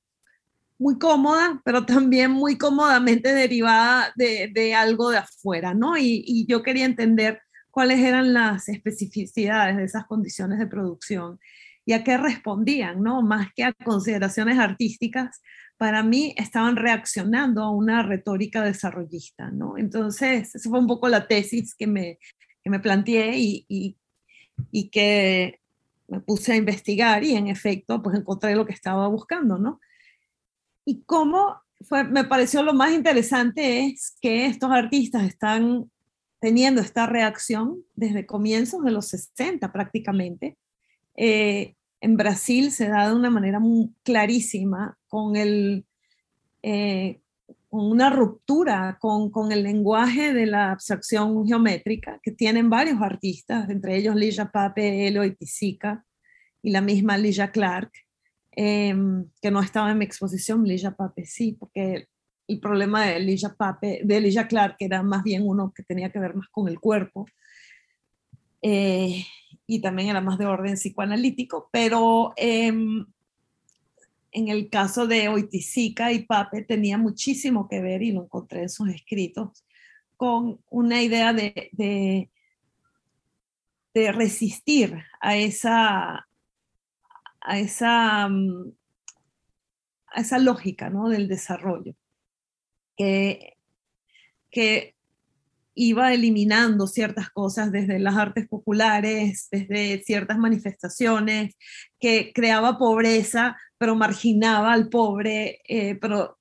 muy cómoda, pero también muy cómodamente derivada de, de algo de afuera, ¿no? Y, y, yo quería entender cuáles eran las especificidades de esas condiciones de producción y a qué respondían, ¿no? Más que a consideraciones artísticas, para mí estaban reaccionando a una retórica desarrollista, ¿no? Entonces, esa fue un poco la tesis que me, que me planteé y, y, que me puse a investigar y en efecto, pues encontré lo que estaba buscando, ¿no? Y cómo me pareció lo más interesante es que estos artistas están teniendo esta reacción desde comienzos de los 60 prácticamente. Eh, en Brasil se da de una manera muy clarísima con, el, eh, una ruptura con, con, el lenguaje de la abstracción geométrica que tienen varios artistas, entre ellos Lilla Pape, Elo y Pisica y la misma Lilla Clark. Em, que no estaba en mi exposición, Lilla Pape sí, porque el problema de Lilla Pape, de Lilla Clark era más bien uno que tenía que ver más con el cuerpo. eh, y también era más de orden psicoanalítico, pero em, en el caso de Oiticica y Pape tenía muchísimo que ver, y lo encontré en sus escritos, con una idea de, de, resistir a esa, a esa, mm, a esa lógica ¿no? del desarrollo, que, que iba eliminando ciertas cosas desde las artes populares, desde ciertas manifestaciones, que creaba pobreza, pero marginaba al pobre, eh, pero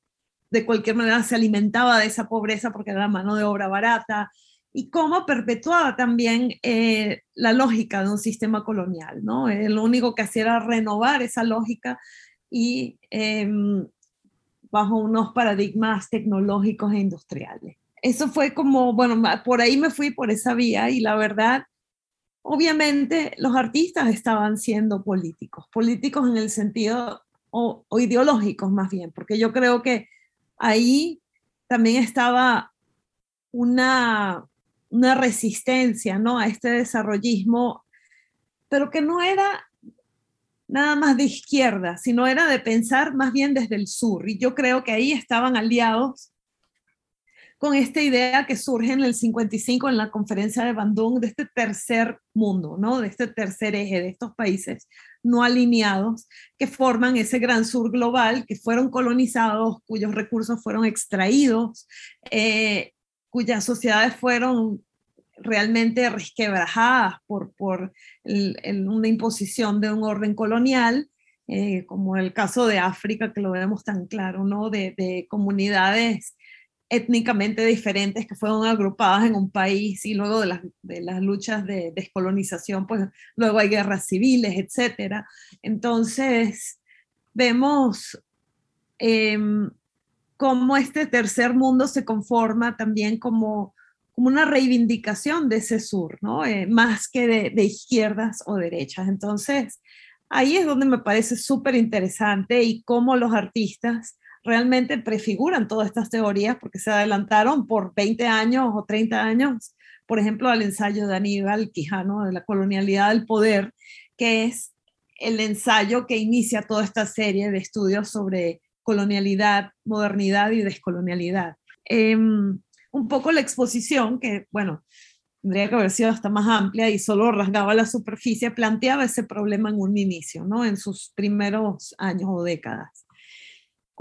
de cualquier manera se alimentaba de esa pobreza porque era mano de obra barata, y cómo perpetuaba también eh, la lógica de un sistema colonial, ¿no? Eh, lo único que hacía era renovar esa lógica y em, bajo unos paradigmas tecnológicos e industriales eso fue como, bueno, por ahí me fui por esa vía y la verdad, obviamente los artistas estaban siendo políticos, políticos en el sentido, o, ideológicos más bien, porque yo creo que ahí también estaba una, una resistencia ¿no? a este desarrollismo, pero que no era nada más de izquierda, sino era de pensar más bien desde el sur. Y yo creo que ahí estaban aliados con esta idea que surge en el 55 en la conferencia de Bandung de este tercer mundo, ¿no? De este tercer eje de estos países no alineados que forman ese gran sur global, que fueron colonizados, cuyos recursos fueron extraídos, eh, cuyas sociedades fueron realmente resquebrajadas por, por una imposición de un orden colonial, eh, como el caso de África, que lo vemos tan claro, ¿no? De, de comunidades étnicamente diferentes que fueron agrupadas en un país y luego de las, de las luchas de descolonización, pues luego hay guerras civiles, etc. Entonces, vemos em, cómo este tercer mundo se conforma también como, como una reivindicación de ese sur, ¿no? Eh, más que de, de izquierdas o derechas. Entonces, ahí es donde me parece súper interesante y cómo los artistas realmente prefiguran todas estas teorías porque se adelantaron por 20 años o 30 años, por ejemplo, al ensayo de Aníbal Quijano de la colonialidad del poder, que es el ensayo que inicia toda esta serie de estudios sobre colonialidad, modernidad y descolonialidad. Em, un poco la exposición, que bueno, tendría que haber sido hasta más amplia y solo rasgaba la superficie, planteaba ese problema en un inicio, ¿no? En sus primeros años o décadas.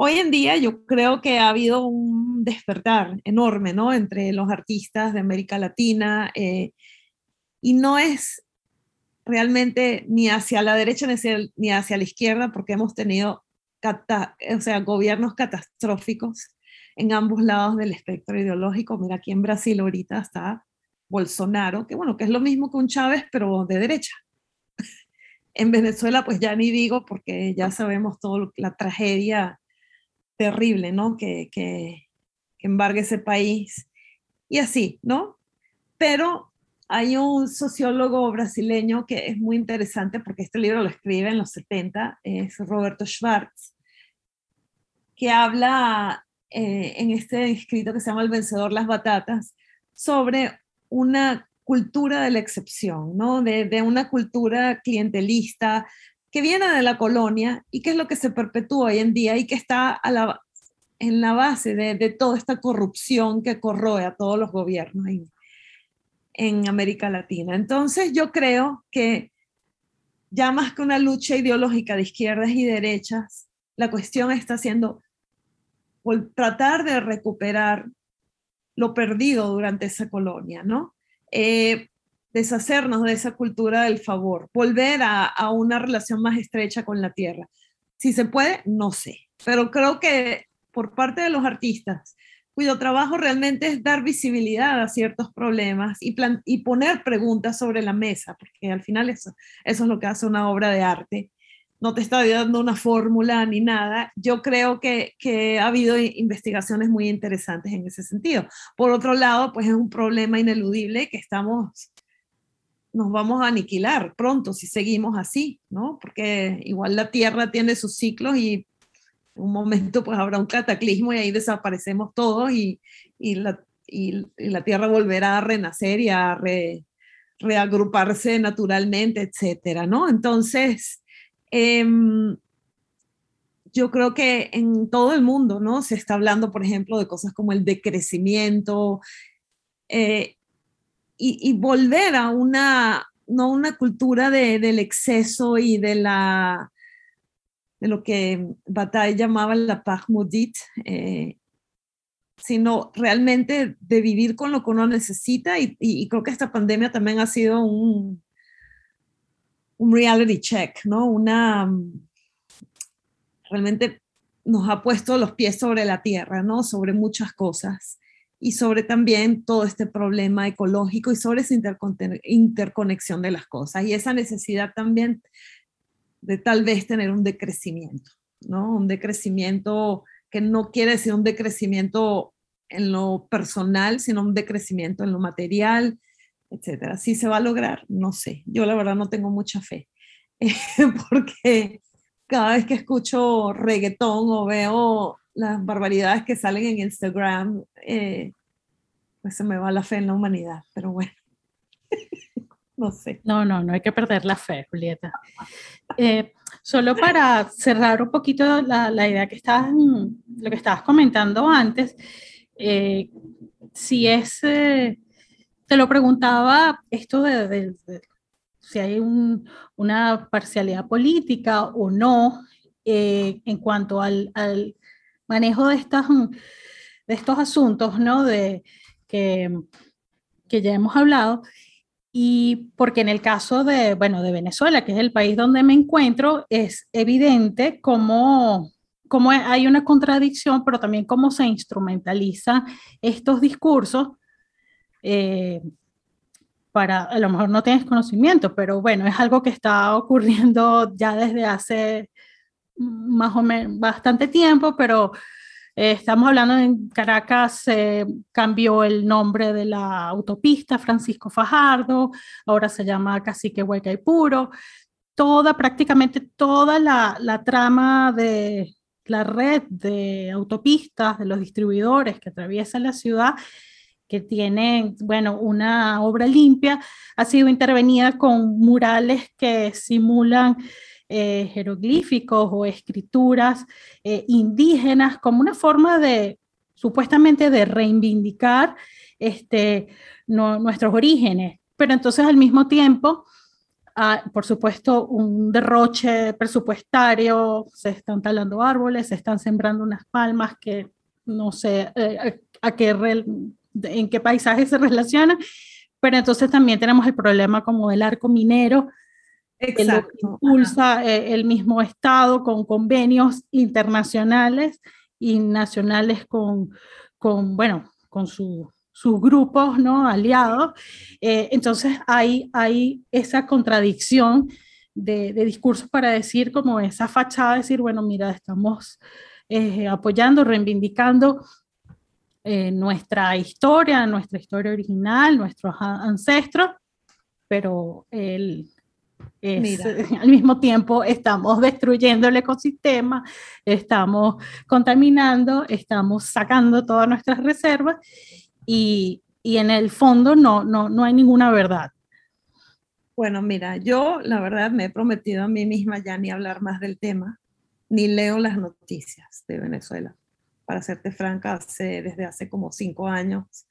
Hoy en día yo creo que ha habido un despertar enorme, ¿no? Entre los artistas de América Latina eh, y no es realmente ni hacia la derecha ni hacia, la izquierda porque hemos tenido o sea, gobiernos catastróficos en ambos lados del espectro ideológico. Mira, aquí en Brasil ahorita está Bolsonaro, que bueno, que es lo mismo que un Chávez, pero de derecha. en Venezuela, pues ya ni digo, porque ya sabemos toda la tragedia terrible, ¿no? Que, que, embargue ese país. Y así, ¿no? Pero hay un sociólogo brasileño que es muy interesante porque este libro lo escribe en los 70, es Roberto Schwartz, que habla eh, en este escrito que se llama El vencedor las batatas sobre una cultura de la excepción, ¿no? De, de, una cultura clientelista, que viene de la colonia y que es lo que se perpetúa hoy en día y que está a la, en la base de, toda esta corrupción que corroe a todos los gobiernos en, América Latina. Entonces yo creo que ya más que una lucha ideológica de izquierdas y derechas, la cuestión está siendo tratar de recuperar lo perdido durante esa colonia, ¿no? Eh, deshacernos de esa cultura del favor, volver a, una relación más estrecha con la tierra. Si se puede, no sé, pero creo que por parte de los artistas, cuyo trabajo realmente es dar visibilidad a ciertos problemas y, y poner preguntas sobre la mesa, porque al final eso, eso es lo que hace una obra de arte. No te está dando una fórmula ni nada. Yo creo que, que ha habido investigaciones muy interesantes en ese sentido. Por otro lado, pues es un problema ineludible que estamos nos vamos a aniquilar pronto si seguimos así, ¿no? Porque igual la Tierra tiene sus ciclos y en un momento pues habrá un cataclismo y ahí desaparecemos todos y, y, la, y, la, Tierra volverá a renacer y a reagruparse naturalmente, etcétera, ¿no? Entonces, em, yo creo que en todo el mundo, ¿no? Se está hablando, por ejemplo, de cosas como el decrecimiento eh, y, volver a una, no una cultura del exceso y de la de lo que Bataille llamaba la paz maudite, eh, sino realmente de vivir con lo que uno necesita y, y, creo que esta pandemia también ha sido un, un reality check, ¿no? Una, realmente nos ha puesto los pies sobre la tierra, ¿no? Sobre muchas cosas y sobre también todo este problema ecológico y sobre esa interconexión de las cosas y esa necesidad también de tal vez tener un decrecimiento, ¿no? Un decrecimiento que no quiere decir un decrecimiento en lo personal, sino un decrecimiento en lo material, etcétera. Si se va a lograr, no sé. Yo la verdad no tengo mucha fe, porque cada vez que escucho reggaetón o veo las barbaridades que salen en Instagram, eh, pues se me va la fe en la humanidad. Pero bueno, no sé. No, no, no hay que perder la fe, Julieta. Eh, solo para cerrar un poquito la, la, idea que estabas, lo que estabas comentando antes, eh, si es, te lo preguntaba esto de si hay una parcialidad política o no en cuanto al, manejo de, estas, de estos asuntos, ¿no? De, que, que ya hemos hablado. Y porque en el caso de, bueno, de Venezuela, que es el país donde me encuentro, es evidente cómo, cómo hay una contradicción, pero también cómo se instrumentalizan estos discursos eh, para, a lo mejor no tienes conocimiento, pero bueno, es algo que está ocurriendo ya desde hace más o menos bastante tiempo, pero eh, estamos hablando en Caracas, se cambió el nombre de la autopista Francisco Fajardo, ahora se llama Cacique Hueca y Puro. Toda, prácticamente toda la, la trama de la red de autopistas, de los distribuidores que atraviesan la ciudad, que tienen, bueno, una obra limpia, ha sido intervenida con murales que simulan eh, jeroglíficos o escrituras eh, indígenas como una forma de, supuestamente, de reivindicar este, nuestros orígenes. Pero entonces al mismo tiempo, por supuesto, un derroche presupuestario, se están talando árboles, se están sembrando unas palmas que no sé eh, a, qué en qué paisaje se relaciona, pero entonces también tenemos el problema como del arco minero, que lo impulsa eh, el mismo Estado con convenios internacionales y nacionales con, con bueno, con sus grupos ¿no? aliados. Eh, entonces hay, hay esa contradicción de, de, discursos para decir como esa fachada, decir, bueno, mira, estamos eh, apoyando, reivindicando eh, nuestra historia, nuestra historia original, nuestros ancestros, pero el, al mismo tiempo estamos destruyendo el ecosistema, estamos contaminando, estamos sacando todas nuestras reservas y, y en el fondo no, no, no hay ninguna verdad. Bueno, mira, yo la verdad me he prometido a mí misma ya ni hablar más del tema, ni leo las noticias de Venezuela para serte franca, hace, desde hace como cinco años,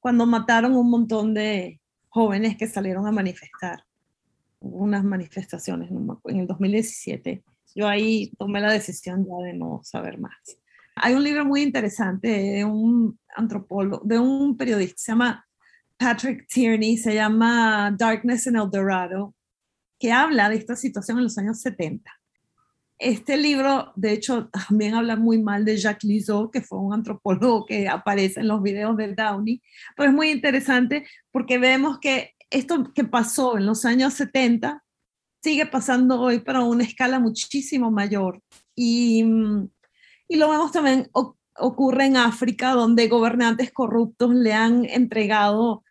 cuando mataron un montón de jóvenes que salieron a manifestar. Unas manifestaciones en el 2017. Yo ahí tomé la decisión ya de no saber más. Hay un libro muy interesante de un antropólogo, de un periodista, se llama Patrick Tierney, se llama Darkness in El Dorado, que habla de esta situación en los años 70 este libro, de hecho, también habla muy mal de Jacques Lizot, que fue un antropólogo que aparece en los videos de Downey, pero es muy interesante porque vemos que esto que pasó en los años 70 sigue pasando hoy, pero a una escala muchísimo mayor. Y, y lo vemos también ocurre en África, donde gobernantes corruptos le han entregado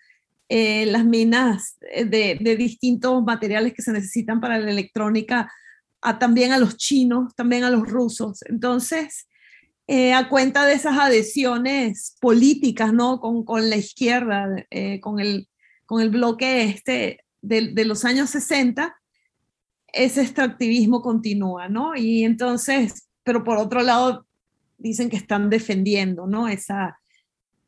eh, las minas de, de distintos materiales que se necesitan para la electrónica también a los chinos, también a los rusos. Entonces, eh, a cuenta de esas adhesiones políticas, ¿no? Con, con la izquierda, eh, con, el, con el bloque este de, de los años 60, ese extractivismo continúa, ¿no? Y entonces, pero por otro lado, dicen que están defendiendo, ¿no? Esa,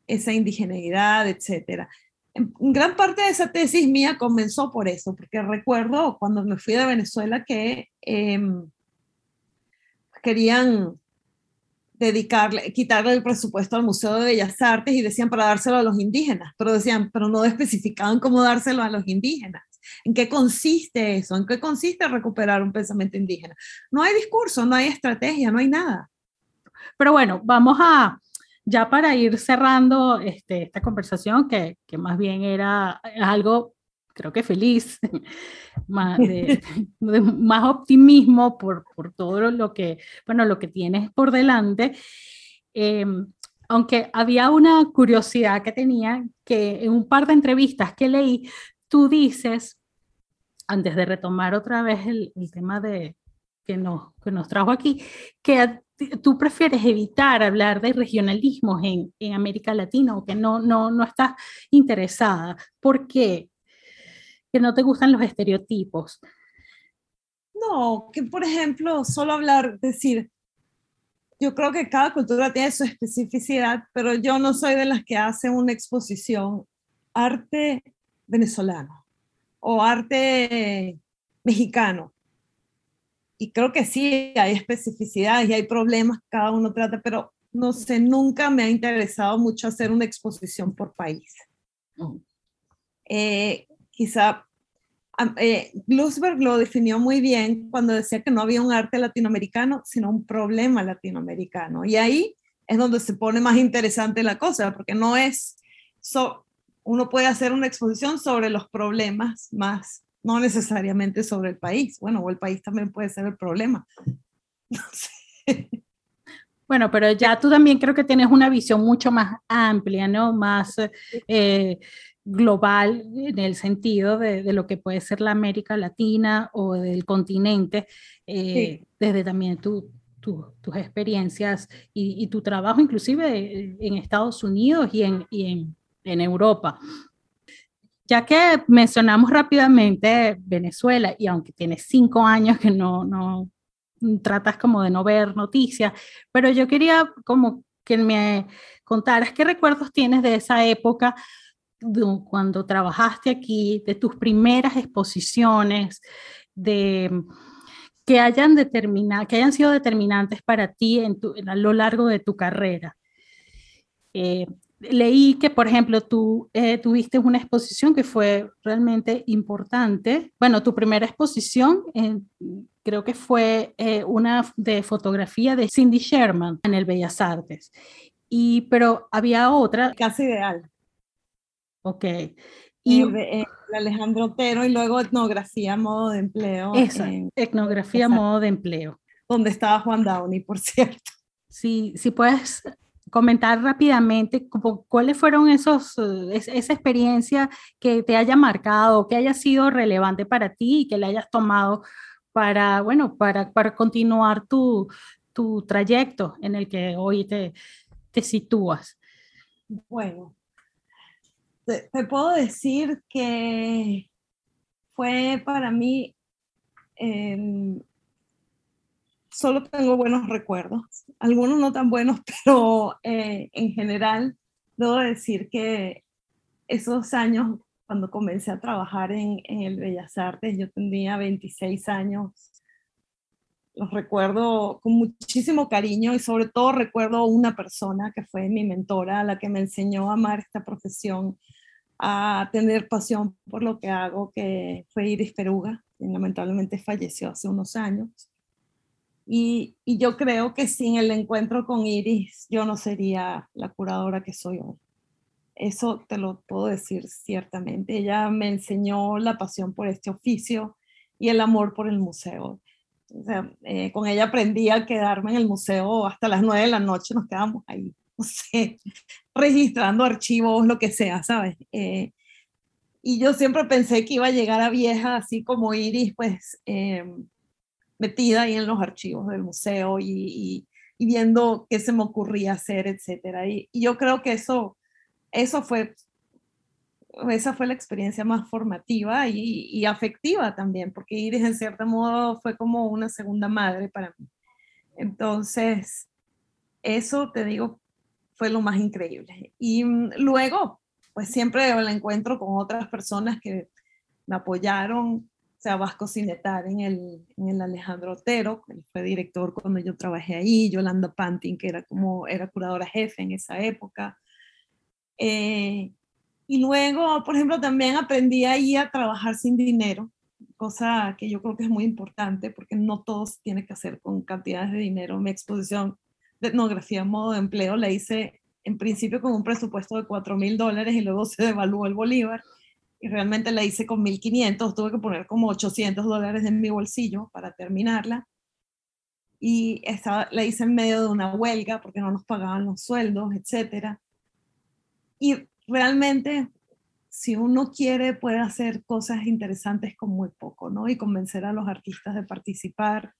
esa indigeneidad, etcétera. Gran parte de esa tesis mía comenzó por eso, porque recuerdo cuando me fui de Venezuela que em, querían dedicarle, quitarle el presupuesto al Museo de Bellas Artes y decían para dárselo a los indígenas, pero decían, pero no especificaban cómo dárselo a los indígenas. ¿En qué consiste eso? ¿En qué consiste recuperar un pensamiento indígena? No hay discurso, no hay estrategia, no hay nada. Pero bueno, vamos a, ya para ir cerrando este, esta conversación, que, que más bien era algo, creo que feliz, más, de, más optimismo por, por, todo lo que, bueno, lo que tienes por delante. Em, aunque había una curiosidad que tenía, que en un par de entrevistas que leí, tú dices, antes de retomar otra vez el, el tema de, que, nos, que nos trajo aquí, que tú prefieres evitar hablar de regionalismos en, en, América Latina o que no, no, no estás interesada. ¿Por qué? Que no te gustan los estereotipos. No, que por ejemplo, solo hablar, decir, yo creo que cada cultura tiene su especificidad, pero yo no soy de las que hacen una exposición arte venezolano o arte mexicano y creo que sí, hay especificidades y hay problemas cada uno trata, pero no sé, nunca me ha interesado mucho hacer una exposición por país. Eh, quizá eh, Glusberg lo definió muy bien cuando decía que no había un arte latinoamericano, sino un problema latinoamericano. Y ahí es donde se pone más interesante la cosa, porque no es, uno puede hacer una exposición sobre los problemas más no necesariamente sobre el país. Bueno, o el país también puede ser el problema. Bueno, pero ya tú también creo que tienes una visión mucho más amplia, ¿no? Más eh, global en el sentido de, lo que puede ser la América Latina o del continente, eh, desde también tus experiencias y, tu trabajo inclusive en Estados Unidos y en, y en, en Europa. Ya que mencionamos rápidamente Venezuela y aunque tienes cinco años que no, no tratas como de no ver noticias, pero yo quería como que me contaras qué recuerdos tienes de esa época cuando trabajaste aquí, de tus primeras exposiciones, de que hayan determinado, que hayan sido determinantes para ti en a lo largo de tu carrera. Eh, leí que, por ejemplo, tú eh, tuviste una exposición que fue realmente importante. Bueno, tu primera exposición creo que fue eh, una de fotografía de Cindy Sherman en el Bellas Artes. Y, pero había otra. Casi ideal. Ok. Y Alejandro Otero y luego etnografía modo de empleo. Esa, etnografía modo de empleo. Donde estaba Juan Downey, por cierto. Sí, sí puedes comentar rápidamente cuáles fueron esos, eh, esa experiencia que te haya marcado, que haya sido relevante para ti y que le hayas tomado para, bueno, para, para continuar tu, tu trayecto en el que hoy te, te sitúas. Bueno, te, puedo decir que fue para mí em, solo tengo buenos recuerdos, algunos no tan buenos, pero eh, en general debo decir que esos años, cuando comencé a trabajar en, en el Bellas Artes, yo tenía 26 años, los recuerdo con muchísimo cariño y sobre todo recuerdo una persona que fue mi mentora, la que me enseñó a amar esta profesión, a tener pasión por lo que hago, que fue Iris Peruga, quien lamentablemente falleció hace unos años. Y, yo creo que sin el encuentro con Iris, yo no sería la curadora que soy hoy. Eso te lo puedo decir ciertamente. Ella me enseñó la pasión por este oficio y el amor por el museo. Eh, con ella aprendí a quedarme en el museo hasta las nueve de la noche, nos quedamos ahí, no sé, registrando archivos, lo que sea, ¿sabes? Eh, y yo siempre pensé que iba a llegar a vieja, así como Iris, pues em, metida ahí en los archivos del museo y, viendo qué se me ocurría hacer, etcétera. Y, yo creo que eso, eso fue esa fue la experiencia más formativa y, afectiva también, porque Iris en cierto modo fue como una segunda madre para mí. Entonces, eso te digo, fue lo más increíble. Y mm, luego, pues siempre la encuentro con otras personas que me apoyaron, o sea, Vasco Cinetar en el, en el Alejandro Otero, que fue director cuando yo trabajé ahí, Yolanda Pantin, que era como, era curadora jefe en esa época. Eh, y luego, por etemplo, también aprendí ahí a trabajar sin dinero, cosa que yo creo que es muy importante porque no todo se tiene que hacer con cantidades de dinero. Mi exposición de etnografía en modo de empleo la hice en principio con un presupuesto de 4 mil dólares y luego se devaluó el bolívar y realmente la hice con 1.500, tuve que poner como 800 dólares en mi bolsillo para terminarla. Y estaba, la hice en medio de una huelga porque no nos pagaban los sueldos, etc. Y realmente, si uno quiere, puede hacer cosas interesantes con muy poco, ¿no? Y convencer a los artistas de participar.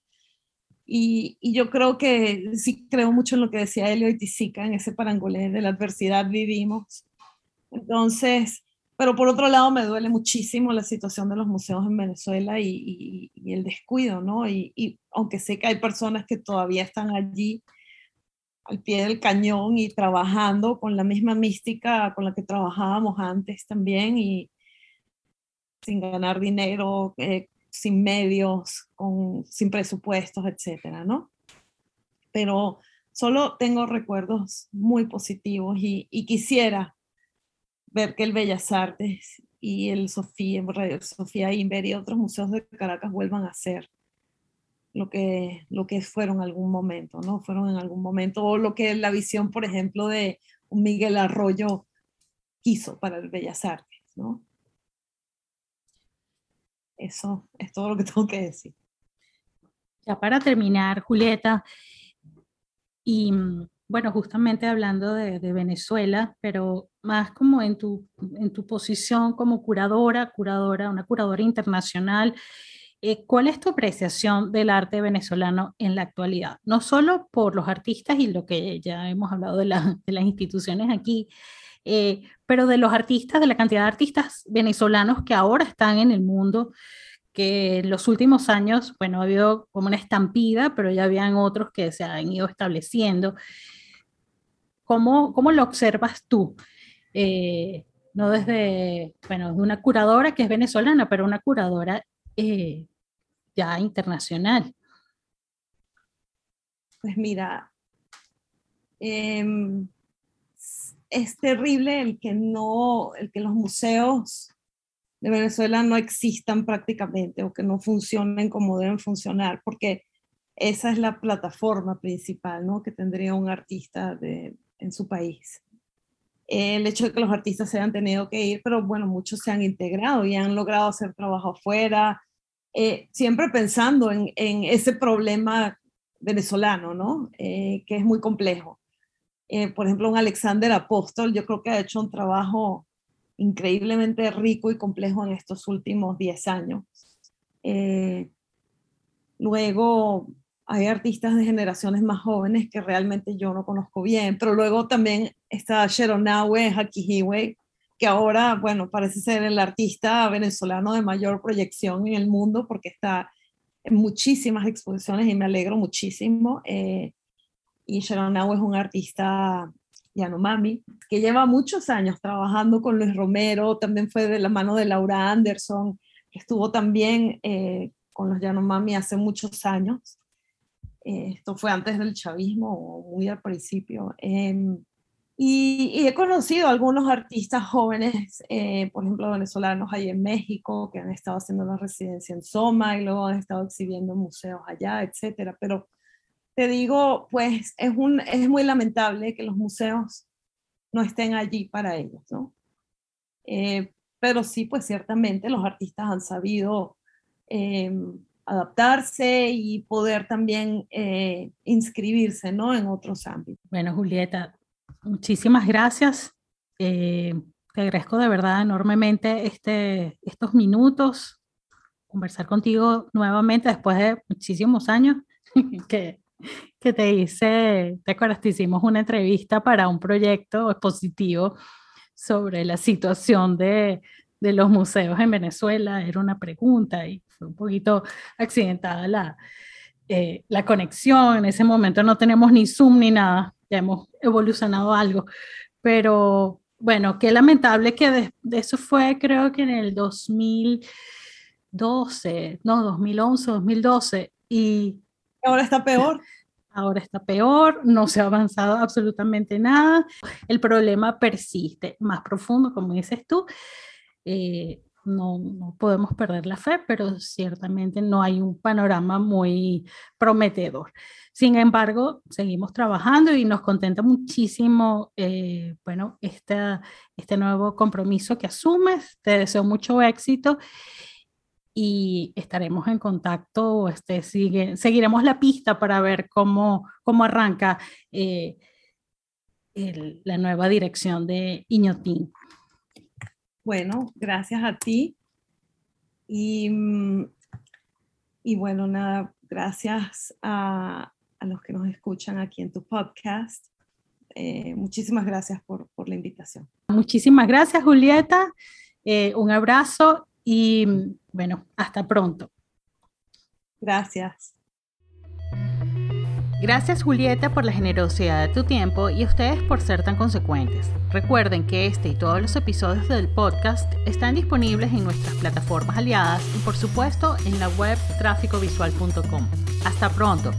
Y, yo creo que sí creo mucho en lo que decía Elio y en ese parangolé de la adversidad vivimos. Entonces, pero por otro lado, me duele muchísimo la situación de los museos en Venezuela y, el descuido, ¿no? Y, aunque sé que hay personas que todavía están allí al pie del cañón y trabajando con la misma mística con la que trabajábamos antes también y sin ganar dinero, eh, sin medios, sin presupuestos, etcétera, ¿no? Pero solo tengo recuerdos muy positivos y, y quisiera ver que el Bellas Artes y el Sofía, Radio Sofía Inver y otros museos de Caracas vuelvan a ser lo que, lo que fueron en algún momento, ¿no? Fueron en algún momento, o lo que la visión, por ejemplo, de Miguel Arroyo quiso para el Bellas Artes, ¿no? Eso es todo lo que tengo que decir. Ya para terminar, Julieta, y bueno, justamente hablando de, Venezuela, pero más como en tu, en tu posición como curadora, curadora, una curadora internacional, eh, ¿cuál es tu apreciación del arte venezolano en la actualidad? No solo por los artistas y lo que ya hemos hablado de, de las instituciones aquí, eh, pero de los artistas, de la cantidad de artistas venezolanos que ahora están en el mundo, que en los últimos años, bueno, ha habido como una estampida, pero ya habían otros que se han ido estableciendo. ¿Cómo, cómo lo observas tú? Eh, no desde, bueno, una curadora que es venezolana, pero una curadora eh, ya internacional. Pues mira, em, es terrible el que no, el que los museos de Venezuela no existan prácticamente o que no funcionen como deben funcionar, porque esa es la plataforma principal, ¿no? Que tendría un artista de, en su país. El hecho de que los artistas se hayan tenido que ir, pero bueno, muchos se han integrado y han logrado hacer trabajo afuera, eh, siempre pensando en, ese problema venezolano, ¿no? Eh, que es muy complejo. Eh, por ejemplo, un Alexander Apóstol, yo creo que ha hecho un trabajo increíblemente rico y complejo en estos últimos 10 años. luego, hay artistas de generaciones más jóvenes que realmente yo no conozco bien, pero luego también está Sheronawe Hakihiwe, que ahora, bueno, parece ser el artista venezolano de mayor proyección en el mundo porque está en muchísimas exposiciones y me alegro muchísimo. Eh, y Sheronawe es un artista Yanomami, que lleva muchos años trabajando con Luis Romero, también fue de la mano de Laura Anderson, estuvo también eh, con los Yanomami hace muchos años. Eh, esto fue antes del chavismo, muy al principio. Em, y, he conocido algunos artistas jóvenes, eh, por ejemplo, venezolanos ahí en México, que han estado haciendo la residencia en Soma y luego han estado exhibiendo en museos allá, etcétera. Pero te digo, pues es, un, es muy lamentable que los museos no estén allí para ellos, ¿no? Eh, pero sí, pues ciertamente los artistas han sabido em, adaptarse y poder también eh, inscribirse ¿no? en otros ámbitos. Bueno, Julieta, muchísimas gracias. Eh, te agradezco de verdad enormemente este, estos minutos, conversar contigo nuevamente después de muchísimos años que, que te hice, te acuerdas, te hicimos una entrevista para un proyecto expositivo sobre la situación de, de los museos en Venezuela, era una pregunta y fue un poquito accidentada la, eh, la conexión. En ese momento no tenemos ni Zoom ni nada, ya hemos evolucionado algo, pero bueno, qué lamentable que de, eso fue creo que en el 2012, no, 2011, 2012 y... Ahora está peor. Ahora está peor, no se ha avanzado absolutamente nada, el problema persiste más profundo, como dices tú. Eh, no, podemos perder la fe, pero ciertamente no hay un panorama muy prometedor. Sin embargo, seguimos trabajando y nos contenta muchísimo, eh, bueno, este, este nuevo compromiso que asumes. Te deseo mucho éxito y estaremos en contacto, este, sigue, seguiremos la pista para ver cómo, cómo arranca eh, la nueva dirección de Iñotín. Bueno, gracias a ti. Y, mm, y bueno, nada, gracias a, a, los que nos escuchan aquí en tu podcast. Eh, muchísimas gracias por, por, la invitación. Muchísimas gracias, Julieta. Eh, un abrazo y bueno, hasta pronto. Gracias. Gracias Julieta por la generosidad de tu tiempo y a ustedes por ser tan consecuentes. Recuerden que este y todos los episodios del podcast están disponibles en nuestras plataformas aliadas y por supuesto en la web tráficovisual.com. Hasta pronto.